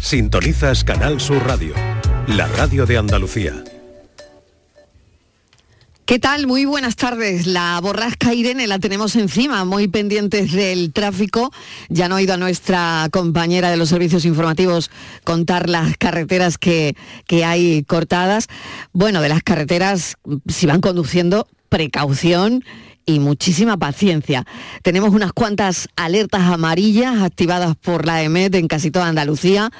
Sintonizas Canal Sur Radio, la radio de Andalucía. ¿Qué tal? Muy buenas tardes. La borrasca Irene la tenemos encima, muy pendientes del tráfico. Ya no ha ido a nuestra compañera de los servicios informativos contar las carreteras que, que hay cortadas. Bueno, de las carreteras, si van conduciendo, precaución y muchísima paciencia. Tenemos unas cuantas alertas amarillas activadas por la EMET en casi toda Andalucía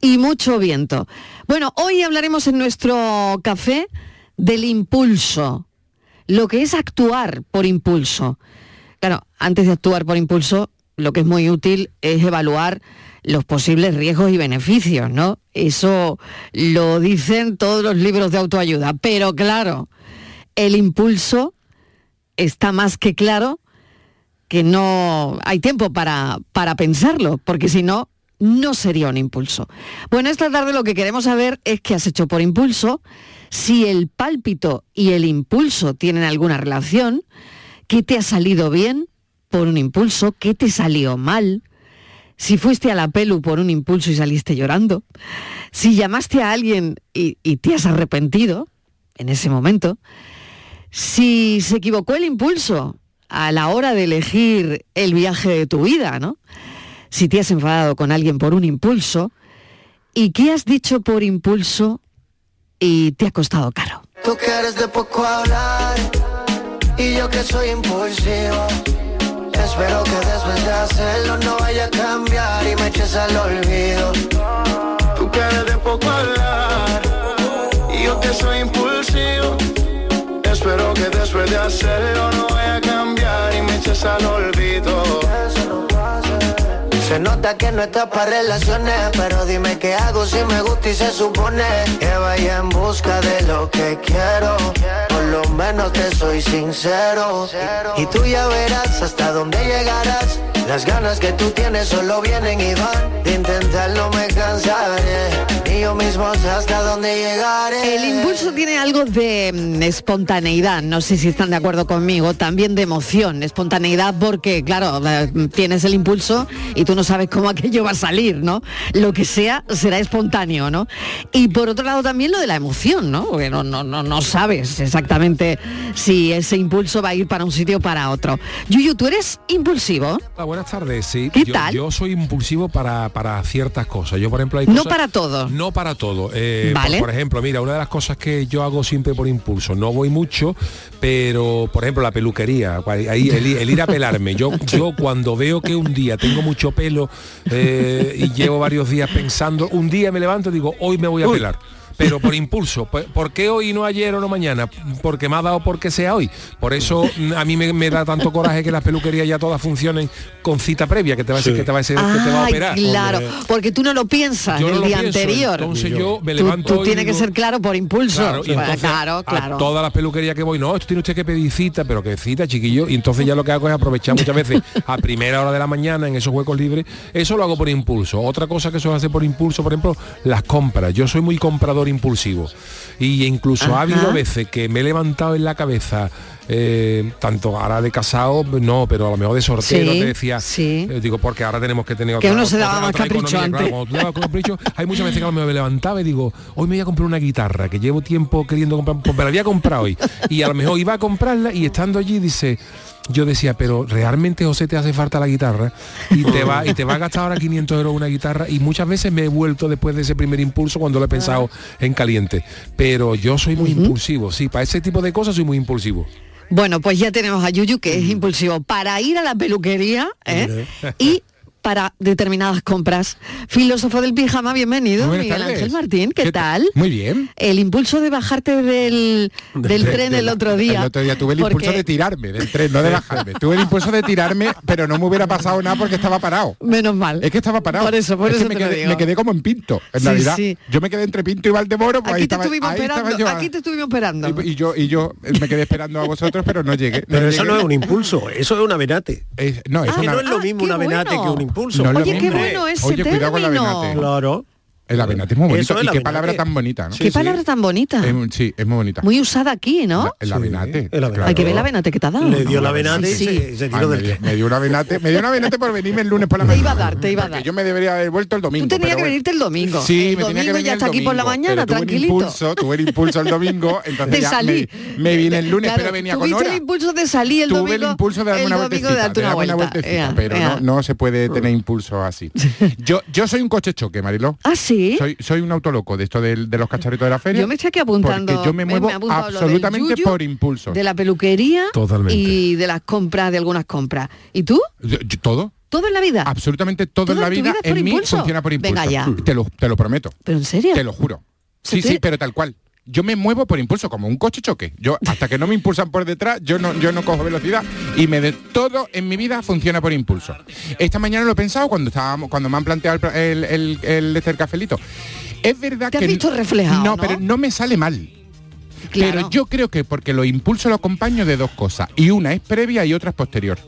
y mucho viento. Bueno, hoy hablaremos en nuestro café del impulso lo que es actuar por impulso. Claro, antes de actuar por impulso, lo que es muy útil es evaluar los posibles riesgos y beneficios, ¿no? Eso lo dicen todos los libros de autoayuda. Pero claro, el impulso está más que claro que no hay tiempo para, para pensarlo, porque si no, no sería un impulso. Bueno, esta tarde lo que queremos saber es qué has hecho por impulso, si el pálpito y el impulso tienen alguna relación, qué te ha salido bien por un impulso, qué te salió mal, si fuiste a la pelu por un impulso y saliste llorando, si llamaste a alguien y, y te has arrepentido en ese momento, si se equivocó el impulso a la hora de elegir el viaje de tu vida, ¿no? Si te has enfadado con alguien por un impulso, ¿y qué has dicho por impulso y te ha costado caro. Tú que eres de poco hablar y yo que soy impulsivo. Espero que después de hacerlo no vaya a cambiar y me eches al olvido. Hacerlo no vaya a cambiar y me eches al olvido. Se nota que no estás para relaciones, pero dime qué hago si me gusta y se supone que vaya en busca de lo que quiero. Por lo menos te soy sincero. Y tú ya verás hasta dónde llegarás. Las ganas que tú tienes solo vienen y van. De intentarlo me cansaré. Y yo mismo sé hasta dónde llegaré. El impulso tiene algo de mm, espontaneidad, no sé si están de acuerdo conmigo, también de emoción, espontaneidad porque, claro, eh, tienes el impulso y tú no sabes cómo aquello va a salir, ¿no? Lo que sea será espontáneo, ¿no? Y por otro lado también lo de la emoción, ¿no? Porque no, no, no, no sabes exactamente si ese impulso va a ir para un sitio o para otro. Yuyu, ¿tú eres impulsivo? Hola, buenas tardes, sí. ¿Qué yo, tal? Yo soy impulsivo para, para ciertas cosas. Yo, por ejemplo, hay No cosas- para todo. No para todo. Eh, Vale. por, por ejemplo, mira, una de las cosas que yo hago siempre por impulso, no voy mucho, pero por ejemplo la peluquería, ahí el, el ir a pelarme. Yo, yo cuando veo que un día tengo mucho pelo eh, y llevo varios días pensando, un día me levanto y digo, hoy me voy a pelar. Pero por impulso, ¿por qué hoy no ayer o no mañana? Porque me ha dado porque sea hoy. Por eso mm, a mí me, me da tanto coraje que las peluquerías ya todas funcionen con cita previa, que te va a decir que te va a, decir, que te va a Ay, operar. claro, porque tú no lo piensas Yo no el lo día pienso, anterior. entonces yo me levanto Tú, tienes que ser claro por impulso. Claro, y entonces claro, a claro. todas las peluquerías que voy, no, esto tiene usted que pedir cita, pero que cita, chiquillo. Y entonces ya lo que hago es aprovechar muchas veces a primera hora de la mañana en esos huecos libres. Eso lo hago por impulso. Otra cosa que suelo hacer por impulso, por ejemplo, las compras. Yo soy muy comprador impulsivo. Y incluso ha habido Ajá. veces que me he levantado en la cabeza. eh, tanto ahora de casado no pero a lo mejor de sortero Sí, te decía sí. eh, digo porque ahora tenemos que tener Que otra- uno se daba más capricho claro, hay muchas veces que a lo mejor me levantaba y digo, hoy me voy a comprar una guitarra que llevo tiempo queriendo comprar, pues me la voy a comprar hoy. Y a lo mejor iba a comprarla y estando allí dice, yo decía, pero realmente José te hace falta la guitarra y te va y te va a gastar ahora 500 euros una guitarra y muchas veces me he vuelto después de ese primer impulso cuando lo he pensado en caliente. Pero yo soy muy impulsivo, sí, para ese tipo de cosas soy muy impulsivo. Bueno, pues ya tenemos a Yuyu, que es impulsivo para ir a la peluquería ¿eh? y para determinadas compras. Filósofo del pijama, bienvenido, Buenas Miguel tardes. Ángel Martín, ¿qué, ¿Qué tal? Muy bien. El impulso de bajarte del, del De- tren de el otro día. El otro día tuve el porque- impulso de tirarme del tren, no de bajarme. tuve el impulso de tirarme, pero no me hubiera pasado nada porque estaba parado. Menos mal. Es que estaba parado. Por eso, por Es que eso me te lo quedé, digo. me quedé como en Pinto, en Sí, realidad. sí. Yo me quedé entre Pinto y Valdemoro, pues ahí Aquí te estaba, estuvimos ahí estaba esperando, yo. aquí te estuvimos esperando. Y, y yo y yo me quedé esperando a vosotros, pero no llegué. Pero eso no es un impulso, eso es un avenate. Es- no, es Ah, una- no es lo Ah, mismo qué un avenate bueno. que un impulso. No Oye, qué bueno ese Oye, cuidado con la término. Claro. El avenate es muy bonito. Eso, el y qué avenate. palabra tan bonita, ¿no? Qué palabra tan bonita. Es- sí, es muy bonita. Muy usada aquí, ¿no? La- el avenate. el avenate. Hay que ver la venate que te ha dado. Le dio la venate y Sí. se, se Ay, tiró me, dio, me dio una venate, me dio una venate por venirme el lunes por la Te mañana. iba a dar, te iba a dar. Yo me debería haber vuelto el domingo. Tú tenías pero que bueno. venirte el domingo. Sí, el me tenía que domingo venir ya el está aquí por la mañana, pero tuve tranquilito. Un impulso, tuve el impulso el domingo, entonces ya me, me vine el lunes, Claro, pero venía con tuviste hora. el impulso de salir el Tuve domingo. el impulso de darme el una domingo vueltecita, pero no, no se puede tener impulso así. Yo, yo soy un coche choque, Mariló. Ah, sí. Soy, soy un autoloco de esto de, los cacharritos de la feria. Yo me estoy aquí apuntando. Porque yo me muevo absolutamente yuyu, por impulso. De la peluquería Totalmente. y de las compras, de algunas compras. ¿Y tú? Yo- yo- ¿Todo? ¿Todo en la vida? Absolutamente todo, ¿Todo en la vida en mí impulso? funciona por impulso. Venga ya. Te lo, te lo prometo. ¿Pero en serio? Te lo juro. ¿Se Sí, te- sí, pero tal cual. Yo me muevo por impulso, como un coche choque. Yo, hasta que no me impulsan por detrás, yo no, yo no cojo velocidad. Y me de todo en mi vida funciona por impulso. Esta mañana lo he pensado cuando estábamos, cuando me han planteado el, el, el, el- el cafelito. Es verdad Te has que. visto reflejado, ¿no? pero no me sale mal. Claro. Pero yo creo que porque los impulsos lo acompaño de dos cosas. Y una es previa y otra es posterior.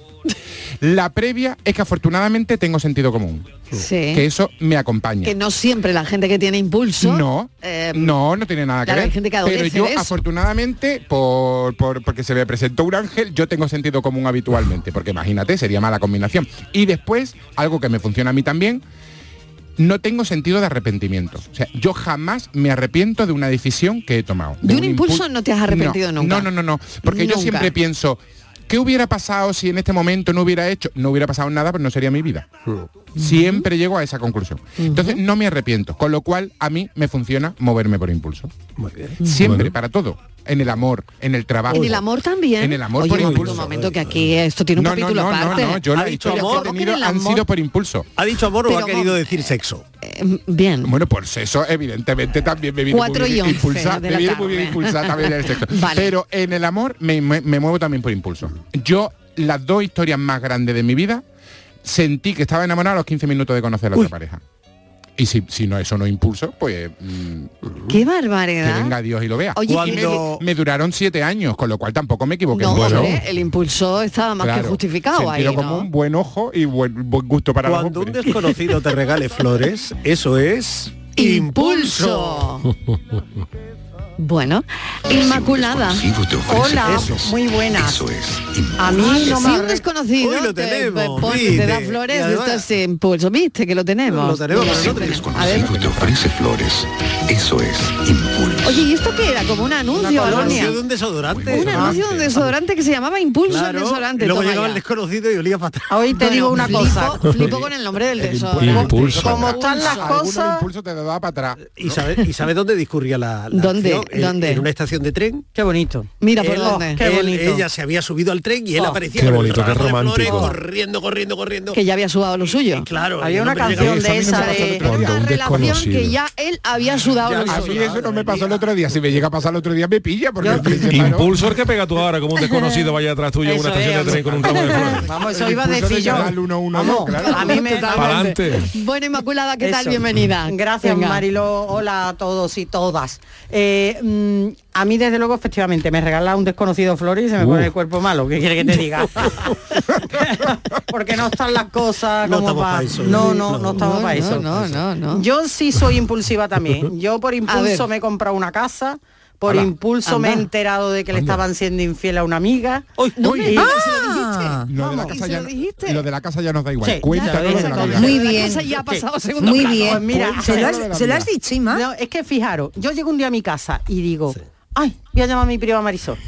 La previa es que afortunadamente tengo sentido común. Sí. Que eso me acompaña. Que no siempre la gente que tiene impulso. No, eh, no, no tiene nada que claro, ver. hay gente que Pero yo, eso. afortunadamente, por, por- porque se me presentó un ángel, yo tengo sentido común habitualmente, porque imagínate, sería mala combinación. Y después, algo que me funciona a mí también, no tengo sentido de arrepentimiento. O sea, yo jamás me arrepiento de una decisión que he tomado. ¿De un impulso no te has arrepentido No, nunca? No, no, no, no. Porque yo siempre pienso, ¿qué hubiera pasado si en este momento no hubiera hecho? No hubiera pasado nada, pero no sería mi vida. Siempre llego a esa conclusión. Entonces no me arrepiento, con lo cual a mí me funciona moverme por impulso. Muy bien. Siempre, Bueno. para todo. En el amor, en el trabajo. En el amor también. En el amor Oye, por un momento, impulso. un momento, que aquí esto tiene un no, capítulo no, aparte. no, no, yo ¿Ha las dicho historias que he amor? tenido ¿El han sido por impulso. ¿Ha dicho amor o Pero ha querido decir sexo? Eh, bien. Bueno, pues eso evidentemente también me viene Cuatro muy y bien impulsada, me la viene muy bien impulsada también el sexo. Vale. Pero en el amor me, me- me muevo también por impulso. Yo, las dos historias más grandes de mi vida, sentí que estaba enamorado a los 15 minutos de conocer a la otra pareja. Y si, si no eso no es impulso, pues mm, Qué que barbaridad. venga Dios y lo vea. Oye, me, Cuando- me duraron siete años, con lo cual tampoco me equivoqué. No, mucho. hombre, el impulso estaba más que justificado ahí, ¿no? común, buen ojo y buen, buen gusto para Cuando un desconocido te regale flores, eso es Impulso. Bueno, Inmaculada. Hola, Eso. muy buenas. Eso es. A mí no me un arre- desconocido Hoy lo te, tenemos, te da flores, Y además- esto es impulso. ¿Viste que lo tenemos? Lo tenemos. A ver. Te ofrece flores. Eso es impulso. Oye, ¿y esto qué era? Como un anuncio, así? anuncio de un desodorante. Un anuncio de un desodorante que se llamaba Impulso Claro, desodorante. y luego llegaba ya. el desconocido y olía fatal. Hoy te Bueno, digo una flipo, cosa. Flipo con el nombre del El desodorante. Impulso. Como están las cosas, impulsos te daba para atrás. ¿Y sabe, ¿Y sabe dónde discurría la, la ¿Dónde? En- ¿Dónde? En una estación de tren. qué bonito. Mira por Él- dónde. qué él- bonito. ella se había subido al tren y él Oh, aparecía qué con el bonito, qué de flores, romántico. corriendo, corriendo, corriendo. Que ya había sudado lo suyo. Y claro. Había una canción de a esa de... Una un relación que ya él había sudado Ya, lo A eso mí suyo. eso no me pasó el otro día. Si me llega a pasar el otro día me pilla porque Yo- el fin de semana- Impulso el que pega tú ahora, como un desconocido vaya atrás tuyo en una estación es, de tren con un ramo de flores. Vamos, eso iba a decir de yo. llamar al 112, Vamos, claro. a mí me... Bueno, Inmaculada, ¿qué tal? Bienvenida. Gracias. Marilo. Hola a todos y todas. Eh, mm, a mí, desde luego, efectivamente, me regala un desconocido flores y se me Uh. pone el cuerpo malo. ¿Qué quiere que te diga? Porque no están las cosas No como estamos para... pa' eso. No, no, no, No, estamos no, para eso. no, no, no. Yo sí soy impulsiva también. Yo por impulso me he comprado una casa. Por impulso me he enterado de que le estaban siendo infiel a una amiga. ¿Dónde? Y- ¿Se lo dijiste? Ah, Lo de, la casa ¿Y se ya, lo dijiste? lo de la casa ya nos da igual. Sí, Cuéntanos ya, lo de la ya, casa. ya. Muy La bien. cosa ya ha Sí. pasado segundo Muy plano. bien. Pues mira, ¿Se lo, has, de la se lo has vida. dicho, Ima? No, es que fijaros, yo llego un día a mi casa y digo, ay, voy a llamar a mi prima Marisol.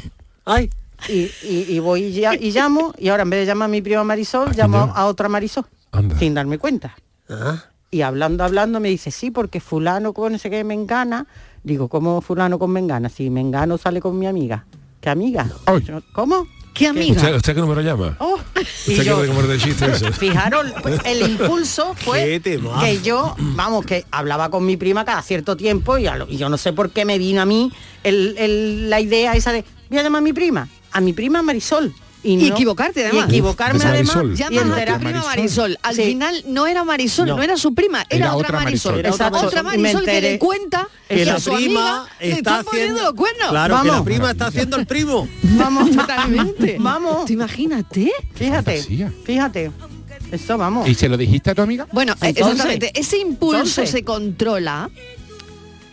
Ay, Y, y- y voy y, ya- y llamo, y ahora en vez de llamar a mi prima Marisol, llamo a otra Marisol, Anda. sin darme cuenta. ah, Y hablando, hablando, me dice, sí, porque fulano con ese que me engana. Digo, ¿cómo fulano con mengana? Si mengano sale con mi amiga. ¿Qué amiga? Ay. ¿Cómo? ¿Qué amiga? ¿Usted, usted qué número llama? Oh, ¿Usted yo- comer del chiste ese? Fijaros, pues, el impulso Qué fue que yo, vamos, que hablaba con mi prima cada cierto tiempo y, a lo- y yo no sé por qué me vino a mí el- el- la idea esa de, voy a llamar a mi prima, a mi prima Marisol. Y, Y no- equivocarte, además. Y equivocarme además. Marisol. y a tu prima Marisol. Al Sí. final no era Marisol, no, No. era su prima, era, Era otra Marisol. Marisol. Era otra otra Marisol. Y que le cuenta que que la su prima amiga le está están poniendo haciendo los cuernos. Claro, que la prima está haciendo el primo. Vamos, Totalmente. Vamos. ¿Tú imagínate? Fíjate, fíjate. Eso vamos. ¿Y se lo dijiste a tu amiga? Bueno, eh, Entonces, exactamente, ese impulso entonces. se controla,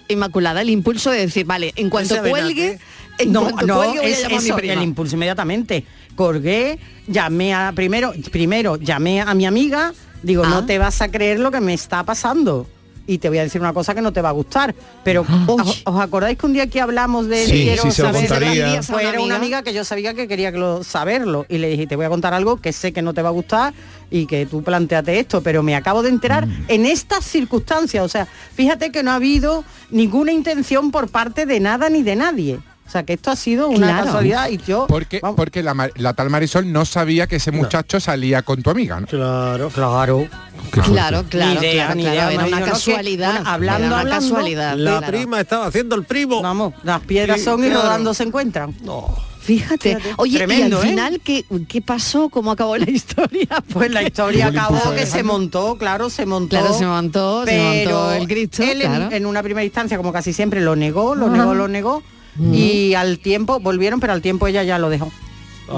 Inmaculada, el impulso de decir, vale, en cuanto cuelgue, en no, no, cuelgue es- eso, el impulso inmediatamente. Colgué, llamé a primero, primero llamé a mi amiga, digo, Ah. no te vas a creer lo que me está pasando. Y te voy a decir una cosa que no te va a gustar. Pero Uy. ¿os, os acordáis que un día que hablamos de Sí, quiero sí, se lo saber? contaría. Pues era una amiga que yo sabía que quería que lo- saberlo. Y le dije, te voy a contar algo que sé que no te va a gustar y que tú planteate esto. Pero me acabo de enterar Mm. en estas circunstancias. O sea, fíjate que no ha habido ninguna intención por parte de nada ni de nadie. O sea, que esto ha sido una Claro. casualidad y yo... Porque, vamos, porque la, la tal Marisol no sabía que ese muchacho salía con tu amiga, ¿no? Claro. Claro. Claro, claro, Ni idea, claro, ni claro, idea, era me una que, casualidad, bueno, hablando, era una hablando, casualidad. La claro. prima estaba haciendo el primo. Vamos, las piedras Sí, son y rodando se encuentran. No. Fíjate, Fíjate, oye, tremendo, y al ¿eh? final, ¿qué, ¿qué pasó? ¿Cómo acabó la historia? Pues la historia acabó que se montó, claro, se montó. Claro, se montó, se pero montó el Cristo, Él en, una primera instancia, como casi siempre, lo negó, lo negó, lo negó. Y al tiempo volvieron, pero al tiempo ella ya lo dejó.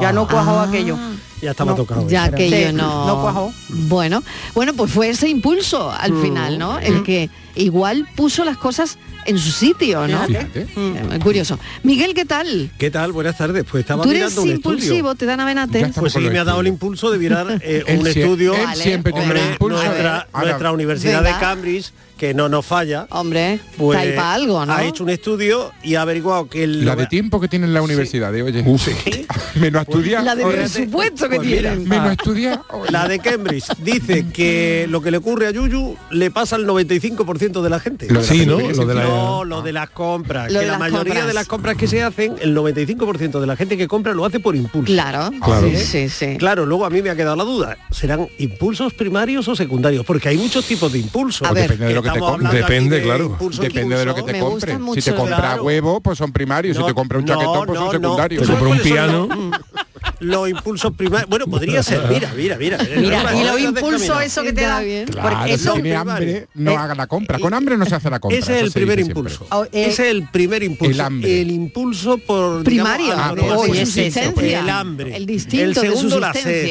Ya no cuajó Ah. aquello. Ya estaba No, tocado. ya Sí, yo no no cuajó. bueno bueno pues fue ese impulso al Mm. final no el que igual puso las cosas en su sitio no Fíjate. Eh, curioso Miguel qué tal ¿Qué tal? Buenas tardes. Pues estaba tú eres mirando un impulsivo estudio. te dan Ya avenate está. Pues sí, me ha dado el impulso de mirar eh, un estudio. él siempre tiene el impulso. nuestra, Universidad de Cambridge, que no nos falla, hombre pues está ahí para algo no ha hecho un estudio y ha averiguado que el La de tiempo que tiene en la universidad, de oye. Menos estudiar. la de presupuesto que pues mira, tienen Menos estudiar. oye. La de Cambridge dice que lo que le ocurre a Yuyu le pasa al 95% de la gente. Lo de la Sí, ¿no? Lo de la- No, lo de las compras. Lo que de la las mayoría compras. de las compras que se hacen, el 95% de la gente que compra lo hace por impulso. claro Claro. sí sí sí Claro, luego a mí me ha quedado la duda. ¿Serán impulsos primarios o secundarios? Porque hay muchos tipos de impulsos. A ver. Depende de lo que te Estamos compres. Depende, de claro. Depende de lo que te compres. Si te mucho, compras claro. huevo, pues son primarios. si No, te compras un no, chaquetón, pues no, son secundarios. Te ¿Tú compra un piano. los- impulsos primarios. Bueno, podría ser. Mira, mira, mira. Mira, y los impulsos eso que te da. bien. Claro, porque si eso tiene primario. hambre, no Eh, haga la compra. Con hambre no se hace la compra. Ese es el primer impulso. Oh, eh, Ese es el primer impulso. el hambre. El impulso por Primario, digamos, Ah, por ese, pues. el hambre. El distinto el de segundo la sed.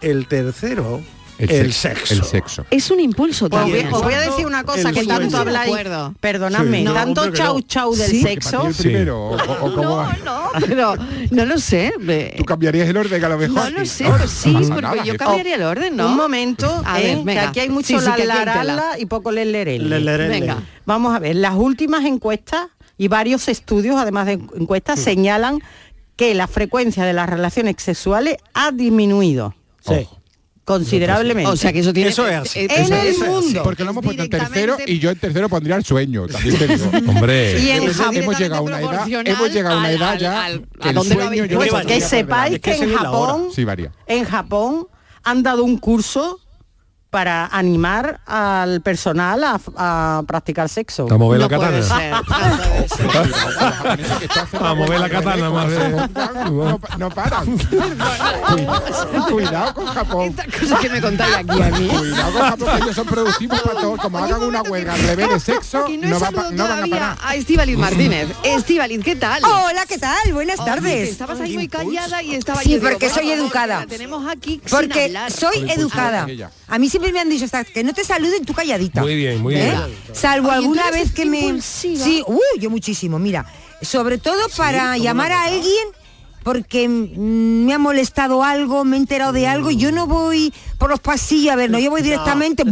El tercero El el, sexo, el sexo. es un impulso también os voy a decir una cosa el que tanto sueño. habláis. De acuerdo. Perdonadme, Sí. No, tanto chau chau del Sí. Sexo. el primero, o, o- o cómo no va. no pero no lo sé Tú cambiarías el orden a lo mejor. no lo sé pero sí porque nada, yo cambiaría el orden no Un momento, A eh, ver, que aquí hay mucho Sí, sí, la y poco le lerele. Le, le, le, le. Venga. Vamos a ver, las últimas encuestas y varios estudios, además de encuestas, señalan que la frecuencia de las relaciones sexuales ha disminuido Sí. Considerablemente. o sea que eso tiene Eso es así. en Eso- el eso es mundo. Porque lo hemos puesto en tercero y yo en tercero pondría el sueño. También te digo. Hombre. Y en hemos, Japón- hemos llegado a una edad, hemos llegado a una edad al- ya al- que el sueño yo sepáis que en. Japón, Sí, varía. en Japón han dado un curso para animar al personal a, a practicar sexo. A mover la no katana. A mover la katana más de... No, no paran. Cuidado, con Japón. Estas cosas que me contáis aquí a mí Cuidado con Japón, que ellos son productivos para todo. Como hagan una huelga al revés de sexo, no, no, he va no van a todavía parar. a Martínez Estíbaliz ¿qué tal? Hola, ¿qué tal? Buenas tardes. estabas ahí muy callada y estaba Sí, porque por soy educada. tenemos aquí Porque soy educada. A mí siempre me han dicho hasta que no te saluden tú calladita. Muy bien, muy bien. ¿Eh? Salvo Oye, alguna ¿tú eres vez que me impulsiva? Sí, uh, yo muchísimo, mira, sobre todo para llamar a alguien porque mm, me ha molestado algo, me he enterado de algo y yo no voy por los pasillos a ver, no, yo voy directamente.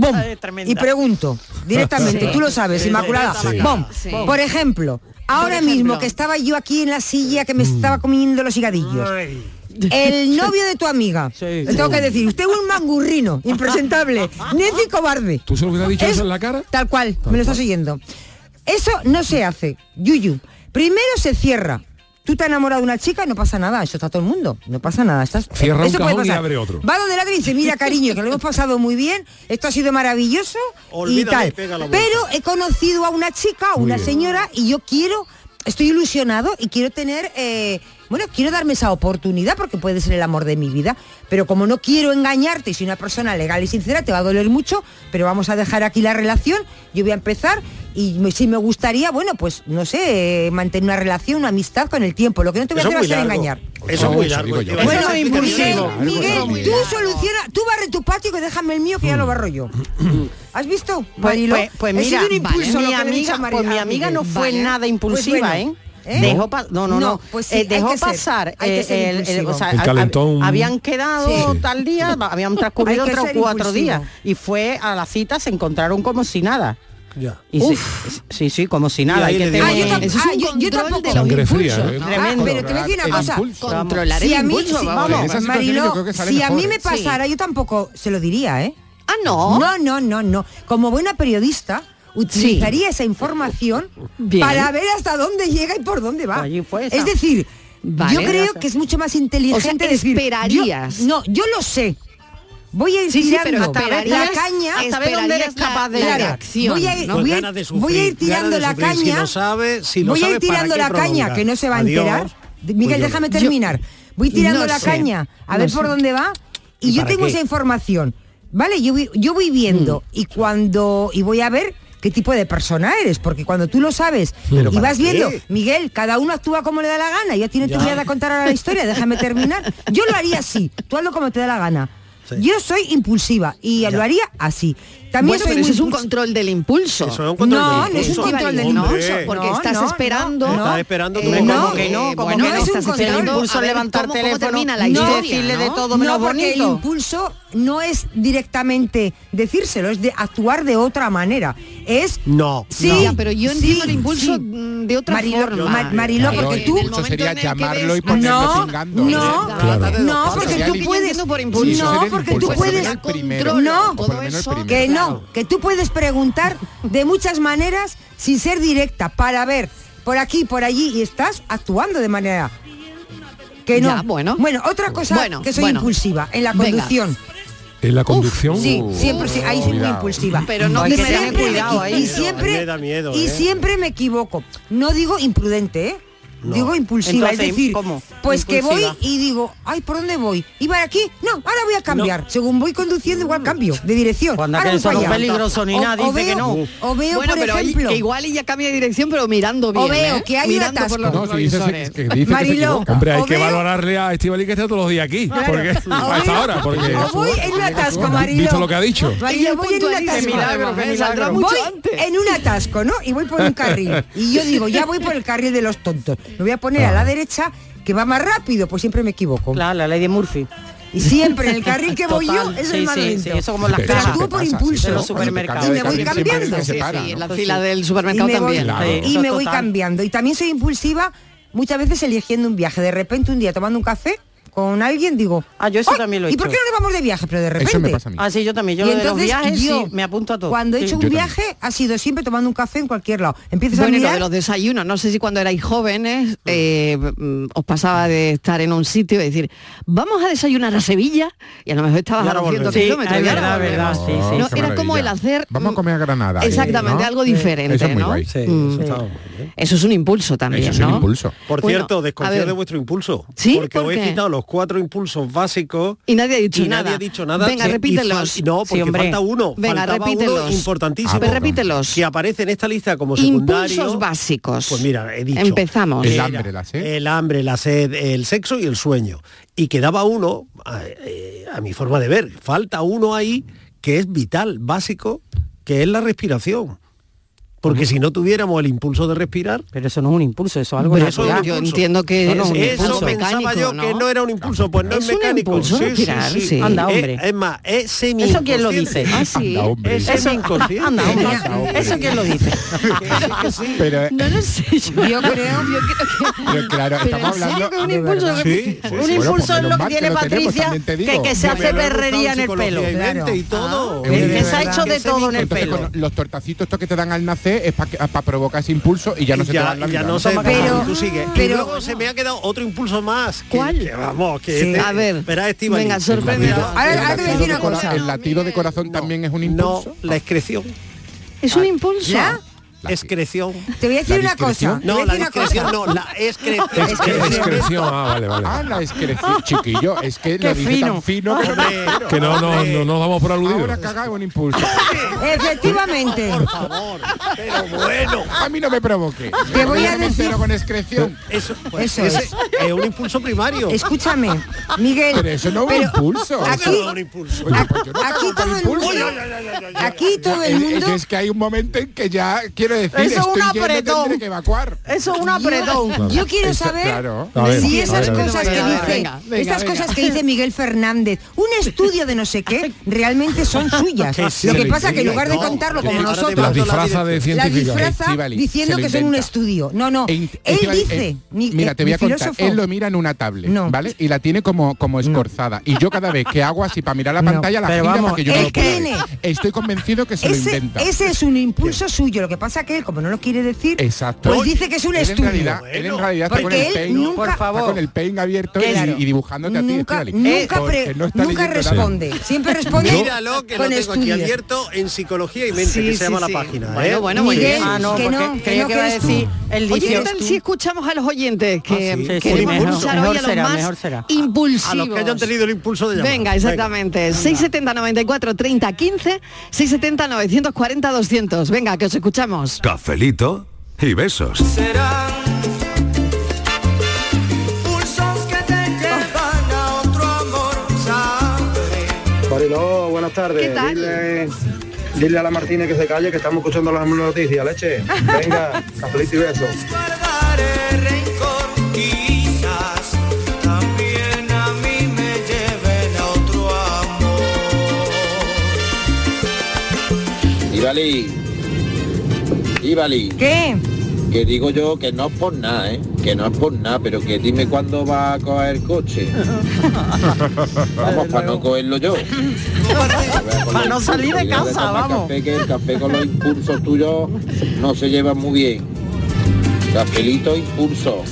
Y pregunto, directamente, Sí. tú lo sabes, Sí, Inmaculada, sí. ¡bom! Sí. Por ejemplo, ahora ejemplo. mismo que estaba yo aquí en la silla que me estaba comiendo los higadillos. Ay. El novio de tu amiga. Sí, Le sí. tengo que decir, usted es un mangurrino, impresentable, necio y cobarde. ¿Tú se lo hubieras dicho Es- eso en la cara? Tal cual, me lo está siguiendo. Eso no se hace, Yuyu. Primero se cierra. Tú te has enamorado de una chica, no pasa nada, eso está todo el mundo, no pasa nada. Estás, Cierra un eso puede cajón y abre otro. Va donde otro y dice, mira cariño, que lo hemos pasado muy bien, esto ha sido maravilloso y tal. la. Pero he conocido a una chica, a una señora, y yo quiero, estoy ilusionado y quiero tener, eh, bueno, quiero darme esa oportunidad porque puede ser el amor de mi vida. Pero como no quiero engañarte y soy una persona legal y sincera, te va a doler mucho, pero vamos a dejar aquí la relación, yo voy a empezar Y me- si me gustaría, bueno, pues no sé, mantener una relación, una amistad con el tiempo. Lo que no te voy a hacer va a ser engañar. Eso es muy largo. yo. Te voy a Bueno, impulsivo. Miguel, Miguel, tú soluciona, tú barre tu patio que déjame el mío que ya lo barro yo. ¿Has visto? Pues, pues, pues mira, sido un impulso mi amiga, pues mi amiga no fue Vale. nada impulsiva, Pues bueno, ¿eh? ¿Eh? Dejó no, no, no. Pues sí, Eh, hay dejó pasar. hay que ser el- el- impulsivo. o sea, El hab- calentón. habían quedado Sí. tal día, habían transcurrido Hay que tres o ser cuatro impulsivo. días y fue a la cita, se encontraron como si nada. Ya. Y sí, sí, sí, como si nada. Hay que dio- Ah, yo, tener- tam- Eso es ah, yo- yo tampoco. Sangre fría, ¿eh? ¿no? Ah, pero te voy a decir una cosa. Controlar Si el a mí, impulso, si- vamos. Mariló, si a mejor, mí me ¿eh? pasara, yo tampoco se lo diría, ¿eh? Ah, no. No, no, no, no. Como buena periodista, utilizaría esa información Bien. para ver hasta dónde llega y por dónde va. Allí fue esa. es decir, Vale. yo creo que es mucho más inteligente O sea, decir, esperarías. yo- no, yo lo sé. Voy a ir Sí, sí, pero tirando la caña. hasta ver dónde eres la- capaz de la llegar. reacción, Voy a ir- ¿no? Pues voy a- ganas de sufrir, voy a ir ganas tirando la sufrir. Si caña. lo sabe, si lo voy a sabe, ir tirando ¿para la caña que no se va a enterar. Pues Miguel, déjame yo- terminar. Voy tirando no la sé, caña a no ver sé. por dónde va y, ¿Y yo tengo qué? esa información. ¿Vale? Yo voy, yo voy viendo Mm. y cuando y voy a ver qué tipo de persona eres, porque cuando tú lo sabes ¿Pero y vas qué? viendo, Miguel, cada uno actúa como le da la gana, ya tiene tu vida a contar ahora la historia, déjame terminar. Yo lo haría así, tú hazlo como te da la gana. Sí. Yo soy impulsiva y lo haría así. También Bueno, es un control del impulso. Eso es un control No, del no es un impulso. control del no, impulso. porque No, estás no, esperando. no, Estás esperando Eh, momento. ¿Cómo que no? ¿Cómo bueno, que no? es un estás control. esperando El impulso a ver levantar cómo- cómo teléfono termina la y historia, decirle de ¿no? todo menos no, porque el impulso no es directamente decírselo, es de actuar de otra manera. Es No. Sí, Ya, pero yo sí, entiendo el impulso sí. de otra Mariló, forma. Ma- Mariló, Claro, porque el tú impulso momento sería en el que llamarlo y ponerlo no, no, no, porque sería tú puedes, impulso. Sería no, porque tú impulso, puedes, no, que Claro. No, que tú puedes preguntar de muchas maneras sin ser directa para ver por aquí, por allí y estás actuando de manera que no. Ya, bueno. Bueno, otra cosa Bueno, que soy bueno. impulsiva en la Venga. conducción. En la conducción. Sí, siempre sí, ahí soy muy impulsiva. Pero no que da- cuidado ahí. y siempre Me da miedo, y ¿eh? siempre me equivoco. No digo imprudente, ¿eh? No. Digo impulsiva, Entonces, es decir, ¿cómo? pues que voy y digo, ay, ¿por dónde voy? ¿Iba aquí? No, ahora voy a cambiar. Según voy conduciendo, igual cambio de dirección. Cuando Ahora que eso no es peligroso ni O- nada, o dice que veo- no. O veo, Bueno, por pero ejemplo, que igual ella cambia de dirección, pero mirando bien. veo ¿eh? que hay un mirando por atasco. los No, si que dice que se. Hombre, hay O que veo- valorarle a Estivali que está todos los días aquí. Porque, o a esta veo- hora, porque. o voy en un atasco, Mariló. ¿Visto lo que ha dicho? Mariló, voy en un atasco. ¿eh? Voy en un atasco, ¿no? Y voy por un carril. Y yo digo, ya voy por el carril de los tontos. Me voy a poner a la derecha, que va más rápido, pues siempre me equivoco. Claro, la ley de Murphy. Y siempre en el carril que voy yo Total, es sí, el más sí, lento. sí, eso como las Pero actúo por pasa, impulso. los supermercados. Y me voy cambiando. en la fila del supermercado y me voy, también. Claro. y me voy cambiando. Y también soy impulsiva, muchas veces eligiendo un viaje. De repente un día tomando un café con alguien digo, Ah, yo eso "Ay, también lo he ¿Y por qué no nos vamos de viaje? Pero de repente. Eso me pasa a mí. Ah, sí, yo también. Yo Y lo de los viajes yo, sí, me apunto a todo. Cuando he Sí. hecho un Yo viaje ha sido siempre tomando un café en cualquier lado. Empiezas a Bueno, y lo mirar de los desayunos, no sé si cuando erais jóvenes eh, mm, os pasaba de estar en un sitio y decir, vamos a desayunar a Sevilla, y a lo mejor estabas a ahora 200 volvemos. kilómetros. Sí, y es ahora verdad, verdad, volvemos. sí, sí. No, era como el hacer... Vamos a mm, comer a Granada. Exactamente, ¿no? algo diferente, Eso es muy ¿no? guay. Mm. eso. Eso es un impulso también, Eso es un impulso. Por cierto, a desconfío de vuestro impulso. ¿Sí? Porque ¿Por os he quitado los cuatro impulsos básicos Y nadie ha dicho y nada. nadie ha dicho nada. Venga, Sí, repítelos. fal- No, Sí, porque hombre. falta uno. Venga, Faltaba repítelos. uno importantísimo. Ver, repítelos. Que aparece en esta lista como secundario. Impulsos básicos. Pues mira, he dicho. Empezamos. El hambre, la sed. El hambre, la sed, el sexo y el sueño. Y quedaba uno, a, eh, a mi forma de ver, falta uno ahí que es vital, básico, que es la respiración. Porque si no tuviéramos el impulso de respirar, Pero eso no es un impulso, eso es algo Pero Bueno, eso es natural. un yo entiendo que Eso no es, es un es eso pensaba mecánico, yo ¿no? que no era un impulso, pues no es, Es un mecánico. impulso respirar, sí. Anda, Es- hombre. Es, más, es semi ¿Eso quién lo dice? Ah, sí. Anda, hombre. Es Eso, semi-inconsciente. anda, hombre. Anda, hombre. ¿Eso quién lo dice? Pero, eh, No lo sé, yo, Yo creo- yo creo que... pero claro, Pero estamos hablando que un de impulso de. Sí, sí, un sí. Bueno, impulso pues es lo que tiene que Patricia, que, que se hace perrería en el pelo. y todo. Que, de que se ha hecho de todo en el pelo. los tortacitos estos que te dan al nacer es para provocar ese impulso y ya no Y se te ya, va la ya vida, no ¿no? sé, Pero- tú sigues. y luego se me ha quedado otro impulso más. que- ¿Cuál? que vamos, que Sí. este- A ver, verá, venga, voy a latido decir de una cora- cosa. El latido de corazón también es un No, impulso. la excreción. Es un impulso. ¿Ya? Excreción. Te voy a decir una cosa. No, la discreción cosa. no, la excreción. Excreción, ah, vale, vale. Ah, la excreción, chiquillo. Es que lo dice tan fino que no, no, no, no nos damos por aludidos. Ahora caga un impulso. Efectivamente. Pero bueno. A mí no me provoque. Te voy a decir- con excreción. Eso, pues, Eso es. es un impulso primario. Escúchame, Miguel. Pero eso no es un impulso. Aquí, todo el impulso. mundo. Aquí todo el mundo. Es, que hay un momento en que ya quiero decir, Eso es un apretón. tendré que evacuar. Eso es un apretón. Yo quiero Eso, saber claro. A ver, si esas ver, cosas que dice, venga, venga, estas venga. cosas que dice Miguel Fernández, un estudio de no sé qué, realmente son suyas. Lo que pasa que en lugar de contarlo como nosotros, la disfraza de diciendo que son un estudio. No, no. Él dice, eh, mi- mira, eh, te voy a contar, él lo mira en una tablet, No. ¿vale? Y la tiene como, como escorzada. Y yo cada vez que hago así para mirar la No. pantalla, la gira vamos, para que yo no lo pueda. Estoy convencido que se lo inventa. ese es un impulso suyo. Lo que pasa que él, como no lo quiere decir, Exacto. pues dice que es un Él en estudio. realidad, él en realidad está con el él paint, nunca- Por está favor. con el paint abierto y- Claro. y, dibujándote a ti, nunca, nunca, Porque pre- no está nunca leyendo nada. responde. Siempre responde Míralo, que lo con tengo aquí abierto en Psicología y Mente, Sí, que sí, se llama sí. la página. Bueno, ¿eh? bueno, muy Miguel, bien. Ah, no, que no, no, que iba a decir el Oye, ¿qué dice tal si escuchamos a los oyentes que Ah, queremos escuchar hoy a los más impulsivos? A los que hayan tenido el impulso de llamar. Venga, exactamente. 670 94 30 15, 670 940 200. Venga, que os escuchamos. Cafelito y besos. Pulsos que te llevan a otro amor, ¿sabes? Mariló, buenas tardes. ¿Qué tal? Dile, dile a la Martínez que se calle, que estamos escuchando las noticias, leche. Venga, cafelito y besos. Guardaré Ibali, ¿Qué? que digo yo que no es por nada, ¿eh? Que no es por nada, pero que dime cuándo va a coger el coche. Vamos, para no cogerlo yo. Para no salir de casa, vamos. Café, que el café con los impulsos tuyos no se llevan muy bien. Cafelito impulso.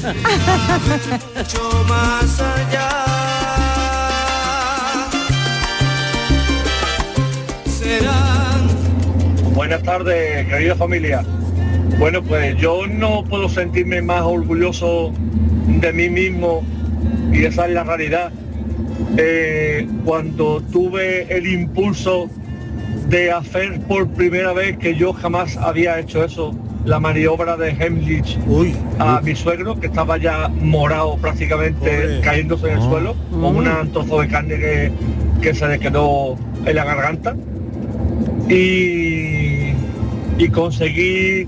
Más allá. Serán Buenas tardes, querida familia. Bueno, pues yo no puedo sentirme más orgulloso de mí mismo y esa es la realidad. Eh, cuando tuve el impulso de hacer por primera vez que yo jamás había hecho eso, la maniobra de Hemlich Uy, a mi suegro, que estaba ya morado prácticamente Pobre. cayéndose en el suelo, con un trozo de carne que, que se le quedó en la garganta. Y, y conseguí,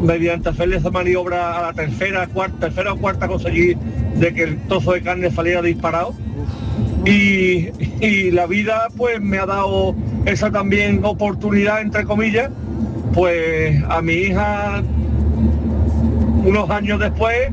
mediante hacerle esa maniobra a la tercera, cuarta, tercera o cuarta, conseguí de que el trozo de carne saliera disparado. Y, y la vida pues me ha dado esa también oportunidad, entre comillas, pues a mi hija unos años después,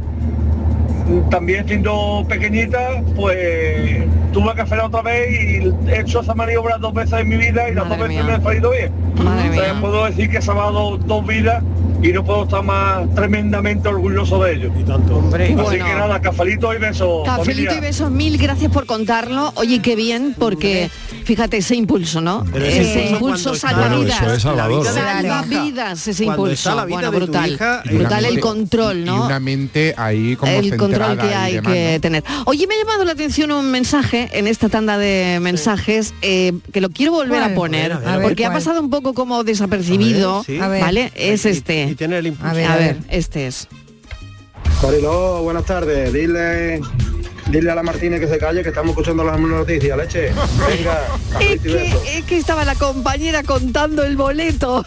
también siendo pequeñita, pues tuve que hacer otra vez y he hecho esa maniobra dos veces en mi vida y las Madre dos veces mía. me ha salido bien. Madre O sea, mía. puedo decir que he salvado dos vidas y no puedo estar más tremendamente orgulloso de ello. y tanto. Hombre, Así Bueno. que nada, cafelito y besos. Cafelito familia. y besos, mil gracias por contarlo. Oye, qué bien, porque fíjate ese impulso, ¿no? Pero ese ese impulso salva Bueno, vidas. eso es salvador. La vida de tu Salva vidas ese Cuando impulso. la vida Bueno, brutal. hija, Y una brutal el control, Y ¿no? una mente ahí como el control que y hay demás, que ¿no? tener. Oye, me ha llamado la atención un mensaje en esta tanda de mensajes eh, que lo quiero volver ¿Cuál? a poner A ver, a ver, porque ha pasado un poco como desapercibido, A ver, sí. ¿vale? Es Y- este. Y, tiene el impulso. A ver, a ver, este es. Mariló, buenas tardes. Dile, dile a la Martínez que se calle, que estamos escuchando las noticias, leche. Venga, Es que, es que estaba la compañera contando el boleto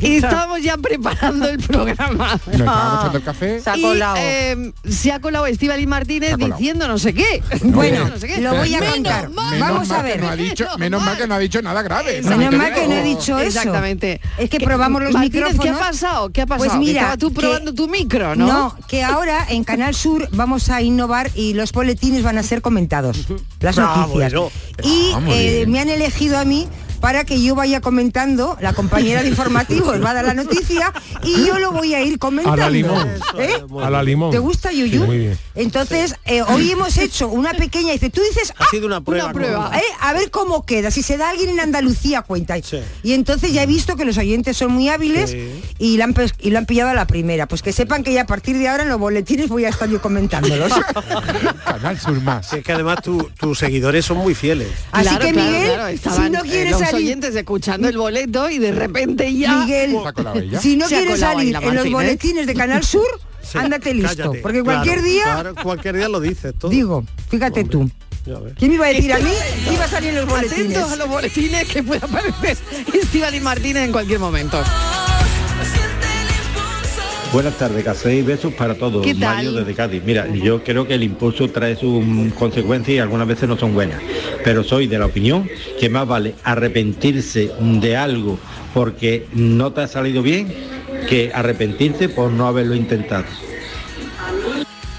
y estábamos ya preparando el programa. Nos estábamos echando el café. Se ha Y, colado. eh, se ha colado Estíbaliz Martínez colado. diciendo no sé qué. Bueno, No sé qué. lo voy a Menos contar. Menos Vamos a ver. no ha dicho, Menos mal que no ha dicho nada grave. Menos mal creo. que no he dicho eso. Exactamente. Es que ¿Qué- probamos los Martínez, micrófonos. ¿Qué ha pasado? ¿Qué ha pasado? Pues mira, Estaba tú que- probando tu micro, ¿no? No, que ahora en Canal Sur vamos a innovar y los boletines van a ser comentados, las Ah, noticias. Y Ah, eh, me han elegido a mí para que yo vaya comentando, la compañera de informativos va a dar la noticia y yo lo voy a ir comentando. A la limón. ¿Eh? A la limón. ¿Te gusta, Sí, Yuyu? muy bien. Entonces, eh, hoy hemos hecho una pequeña, dice, tú dices, Ha sido una prueba. Una prueba. ¿Eh? A ver cómo queda, si se da alguien en Andalucía, cuenta. Sí. Y entonces ya he visto que los oyentes son muy hábiles Sí. y, la han, pes- y lo han pillado a la primera. Pues que sepan que ya a partir de ahora en los boletines voy a estar yo comentándolos. Canal Sur más. Es que además tu- tus seguidores son muy fieles. Así Claro, que Miguel, claro, si estaban, no quieres salir, oyentes escuchando el boleto y de repente ya Miguel, si no quieres salir en los Martínez. boletines de Canal Sur, Sí, ándate listo. cállate. Porque Claro, cualquier día, claro, cualquier día lo dices todo. digo, fíjate tú. ¿Quién me iba a decir a mí? que Iba a salir en los boletines. atentos a los boletines que pueda aparecer Estivali Martínez en cualquier momento. Buenas tardes, café y besos para todos. ¿Qué tal? Mario desde Cádiz. Mira, yo creo que el impulso trae sus consecuencias y algunas veces no son buenas, pero soy de la opinión que más vale arrepentirse de algo porque no te ha salido bien que arrepentirse por no haberlo intentado.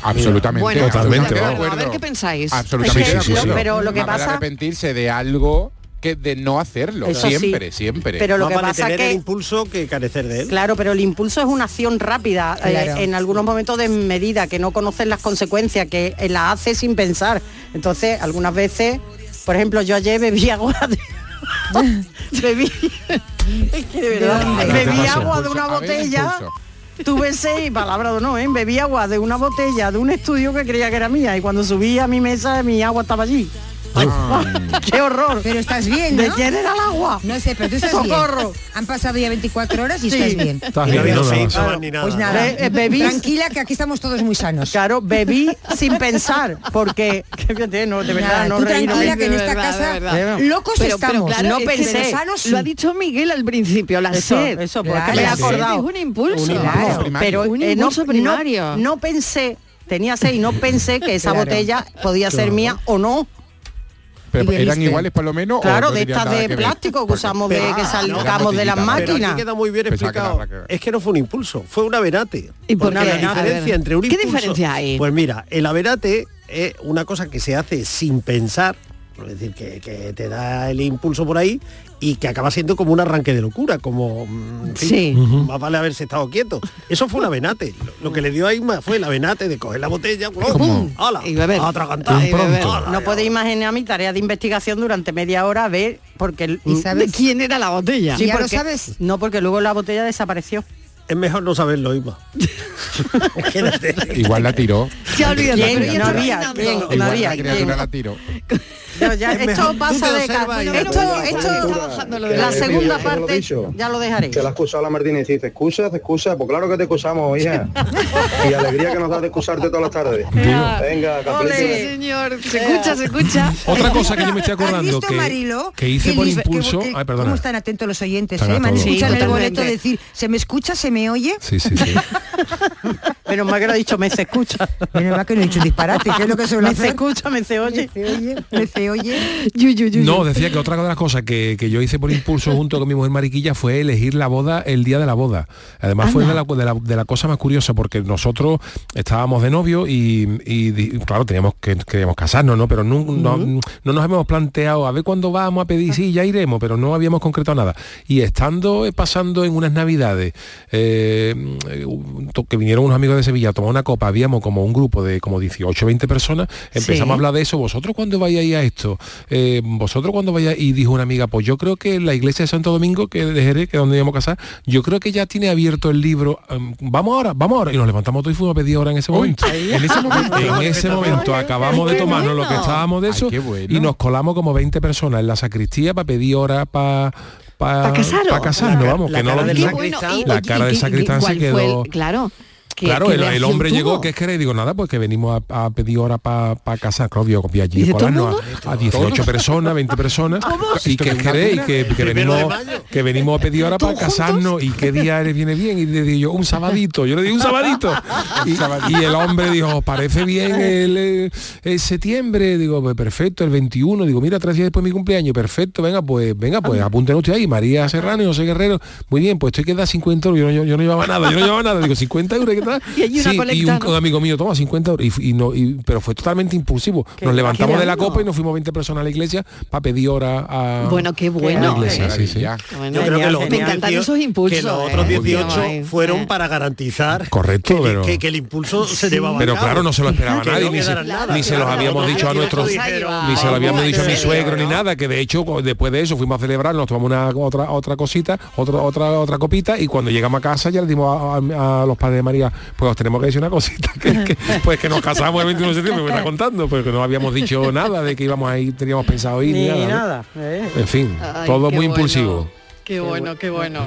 Absolutamente. Bueno, Totalmente, bueno, a ver qué pensáis. Absolutamente. Pero lo que pasa- arrepentirse de algo que de no hacerlo. Eso sí. siempre, siempre. Pero lo Más que vale pasa tener el que impulso que carecer de él. Claro, pero el impulso es una acción rápida, eh, en algunos momentos de medida, que no conoces las consecuencias, que eh, la haces sin pensar. Entonces, algunas veces, por ejemplo, yo ayer bebí agua de... bebí... es que de verdad, dónde? A ver, bebí agua de una botella... Tuve seis palabras o no, ¿eh? bebí agua de una botella de un estudio que creía que era mía y cuando subí a mi mesa mi agua estaba allí. ¡Qué horror! Pero estás bien, ¿De ¿no? quién era el agua? No sé, pero tú estás ¡Socorro! bien. Han pasado ya 24 horas y Sí. estás bien. Estás Y no bien, había ¿no? Nada. síntomas ni nada. Pues nada, Be- eh, bebí- tranquila que aquí estamos todos muy sanos. Claro, bebí sin pensar, porque que fíjate, no, de verdad, Nada, no tú reír, tranquila de que en de esta verdad, casa de verdad. locos Pero, pero estamos. claro, no pensé. de- sanos sí. Lo ha dicho Miguel al principio, la Eso, sed. eso, porque Claro. me he sed acordado. es un impulso. Un impulso Claro, primario. pero Un eh, no, impulso primario. no, no pensé, tenía seis, no pensé que esa Claro. botella podía ser mía o no. Pero Y eran iguales por lo menos. o Claro, no de estas de que plástico que usamos de que sacamos de las máquinas. queda muy bien explicado. Es que no fue un impulso, fue un averate. ¿Y por qué? la diferencia entre un ¿Qué impulso... diferencia hay? Pues mira, el averate es una cosa que se hace sin pensar, es decir, que, que te da el impulso por ahí y que acaba siendo como un arranque de locura, como mm, en fin, Sí. más vale haberse estado quieto. Eso fue un avenate. Lo, lo que le dio ahí más fue el avenate de coger la botella, ¡pum! ¡Hala! Y beber. A atragantar. Y beber. ¡Hala! No puedes imaginar mi tarea de investigación durante media hora a ver, porque el- ¿Y ¿De sabes? quién era la botella? Sí. ¿Ya lo porque- sabes? No, porque luego la botella desapareció. Es mejor no saberlo. Quédate. Igual la tiró. Ya ¿Quién? pero No había. ¿quién? No había, la criatura la tiró. No, ya, Es esto mejor, pasa te de esto, esto, la segunda te parte ya lo dejaré. Que la excusa a la Martínez y dice, excusa, te excusa, pues claro que te excusamos, hija. y alegría que nos da de excusarte todas las tardes. Venga, cafelito. señor, se escucha, se escucha. Otra cosa que yo me estoy ¿Has acordando que, Marilo? que hice por impulso. que- Ay, perdona. ¿Cómo están atentos los oyentes? Eh? a Me han todo. Sí, escuchado en el boleto decir, ¿se me escucha, se me oye? Sí, sí, sí. Menos mal que lo ha dicho, me se escucha. Menos mal que no he dicho disparate, que es lo que suele Me se escucha, me se oye. Me se oye, me se oye. Yu, yu, yu, yu. No, decía que otra de las cosas que, que yo hice por impulso junto con mi mujer Mariquilla fue elegir la boda el día de la boda. Además fue de la, de, la, de la cosa más curiosa porque nosotros estábamos de novio y, claro, teníamos que queríamos casarnos, ¿no? Pero no, no, no nos hemos planteado a ver cuándo vamos a pedir, sí, ya iremos, pero no habíamos concretado nada. Y estando eh, pasando en unas navidades, eh, to- que vinieron unos amigos de Sevilla a tomar una copa, habíamos como un grupo de como 18, 20 personas, empezamos Sí. a hablar de eso, vosotros cuando vayáis a esto, Eh, vosotros cuando vayáis, y dijo una amiga, pues yo creo que la iglesia de Santo Domingo, que de Jerez, que es donde íbamos a casar, yo creo que ya tiene abierto el libro, em, vamos ahora, vamos ahora, y nos levantamos todos y fuimos a pedir hora en ese momento. En ese momento. En ese momento acabamos de tomarnos lo que estábamos de eso bueno. y nos colamos como 20 personas en la sacristía para pedir hora para ¿Pa casaros? para casarnos, La- vamos, la que no lo bueno, y- La cara ¿y del qué- sacristán se el- quedó- claro. ¿Qué- Claro, qué el, hombre llegó, que es que le digo nada, pues que venimos a, a pedir hora para casar, Claudio, vi allí ¿Dice todo el colarnos a, a 18 personas, 20 personas, y que es que, y que, que Primero de venimos, que venimos a pedir hora para ¿Todos casarnos y qué día le viene bien, y le digo yo, un sabadito, yo le digo un sabadito. Y, y el hombre dijo, parece bien el, eh, el septiembre, digo, pues perfecto, el 21, digo, mira, tres días después de mi cumpleaños, perfecto, venga, pues, venga, pues apunten usted ahí, María Serrano y José Guerrero, muy bien, pues estoy que da 50 euros, yo no, yo, yo no llevaba nada, yo no llevaba nada, digo, 50 euros, ¿qué ¿verdad? Y allí una Sí, colecta, un, ¿no? un amigo mío toma 50 euros y, y no, y- pero fue totalmente impulsivo. Nos levantamos de la bueno. copa y nos fuimos 20 personas a la iglesia para pedir hora a Bueno, qué a la bueno. iglesia. sí, sí. Bueno, Yo creo que los me otros encantan 18 esos impulsos. que los ¿eh? otros 18 Ay, fueron eh. para garantizar Correcto, que, pero- que- que el impulso se llevaba a Pero claro, no se lo esperaba nadie, ni se, nada. ni se los habíamos dicho a 18 nuestros, dijeron, ni se lo habíamos dicho a mi hacer, suegro ni nada, que de hecho co- después de eso fuimos a celebrar, nos tomamos una otra otra cosita, otra otra otra copita y cuando llegamos a casa ya le dimos a, a- a los padres de María, pues os tenemos que decir una cosita, que, que- pues que nos casamos el 21 de septiembre, me está contando, porque no habíamos dicho nada de que íbamos a ir, teníamos pensado ir, ni, Ni nada. ¿no? nada. ¿eh? En fin, Ay, todo muy bueno. impulsivo. Qué bueno, qué bueno.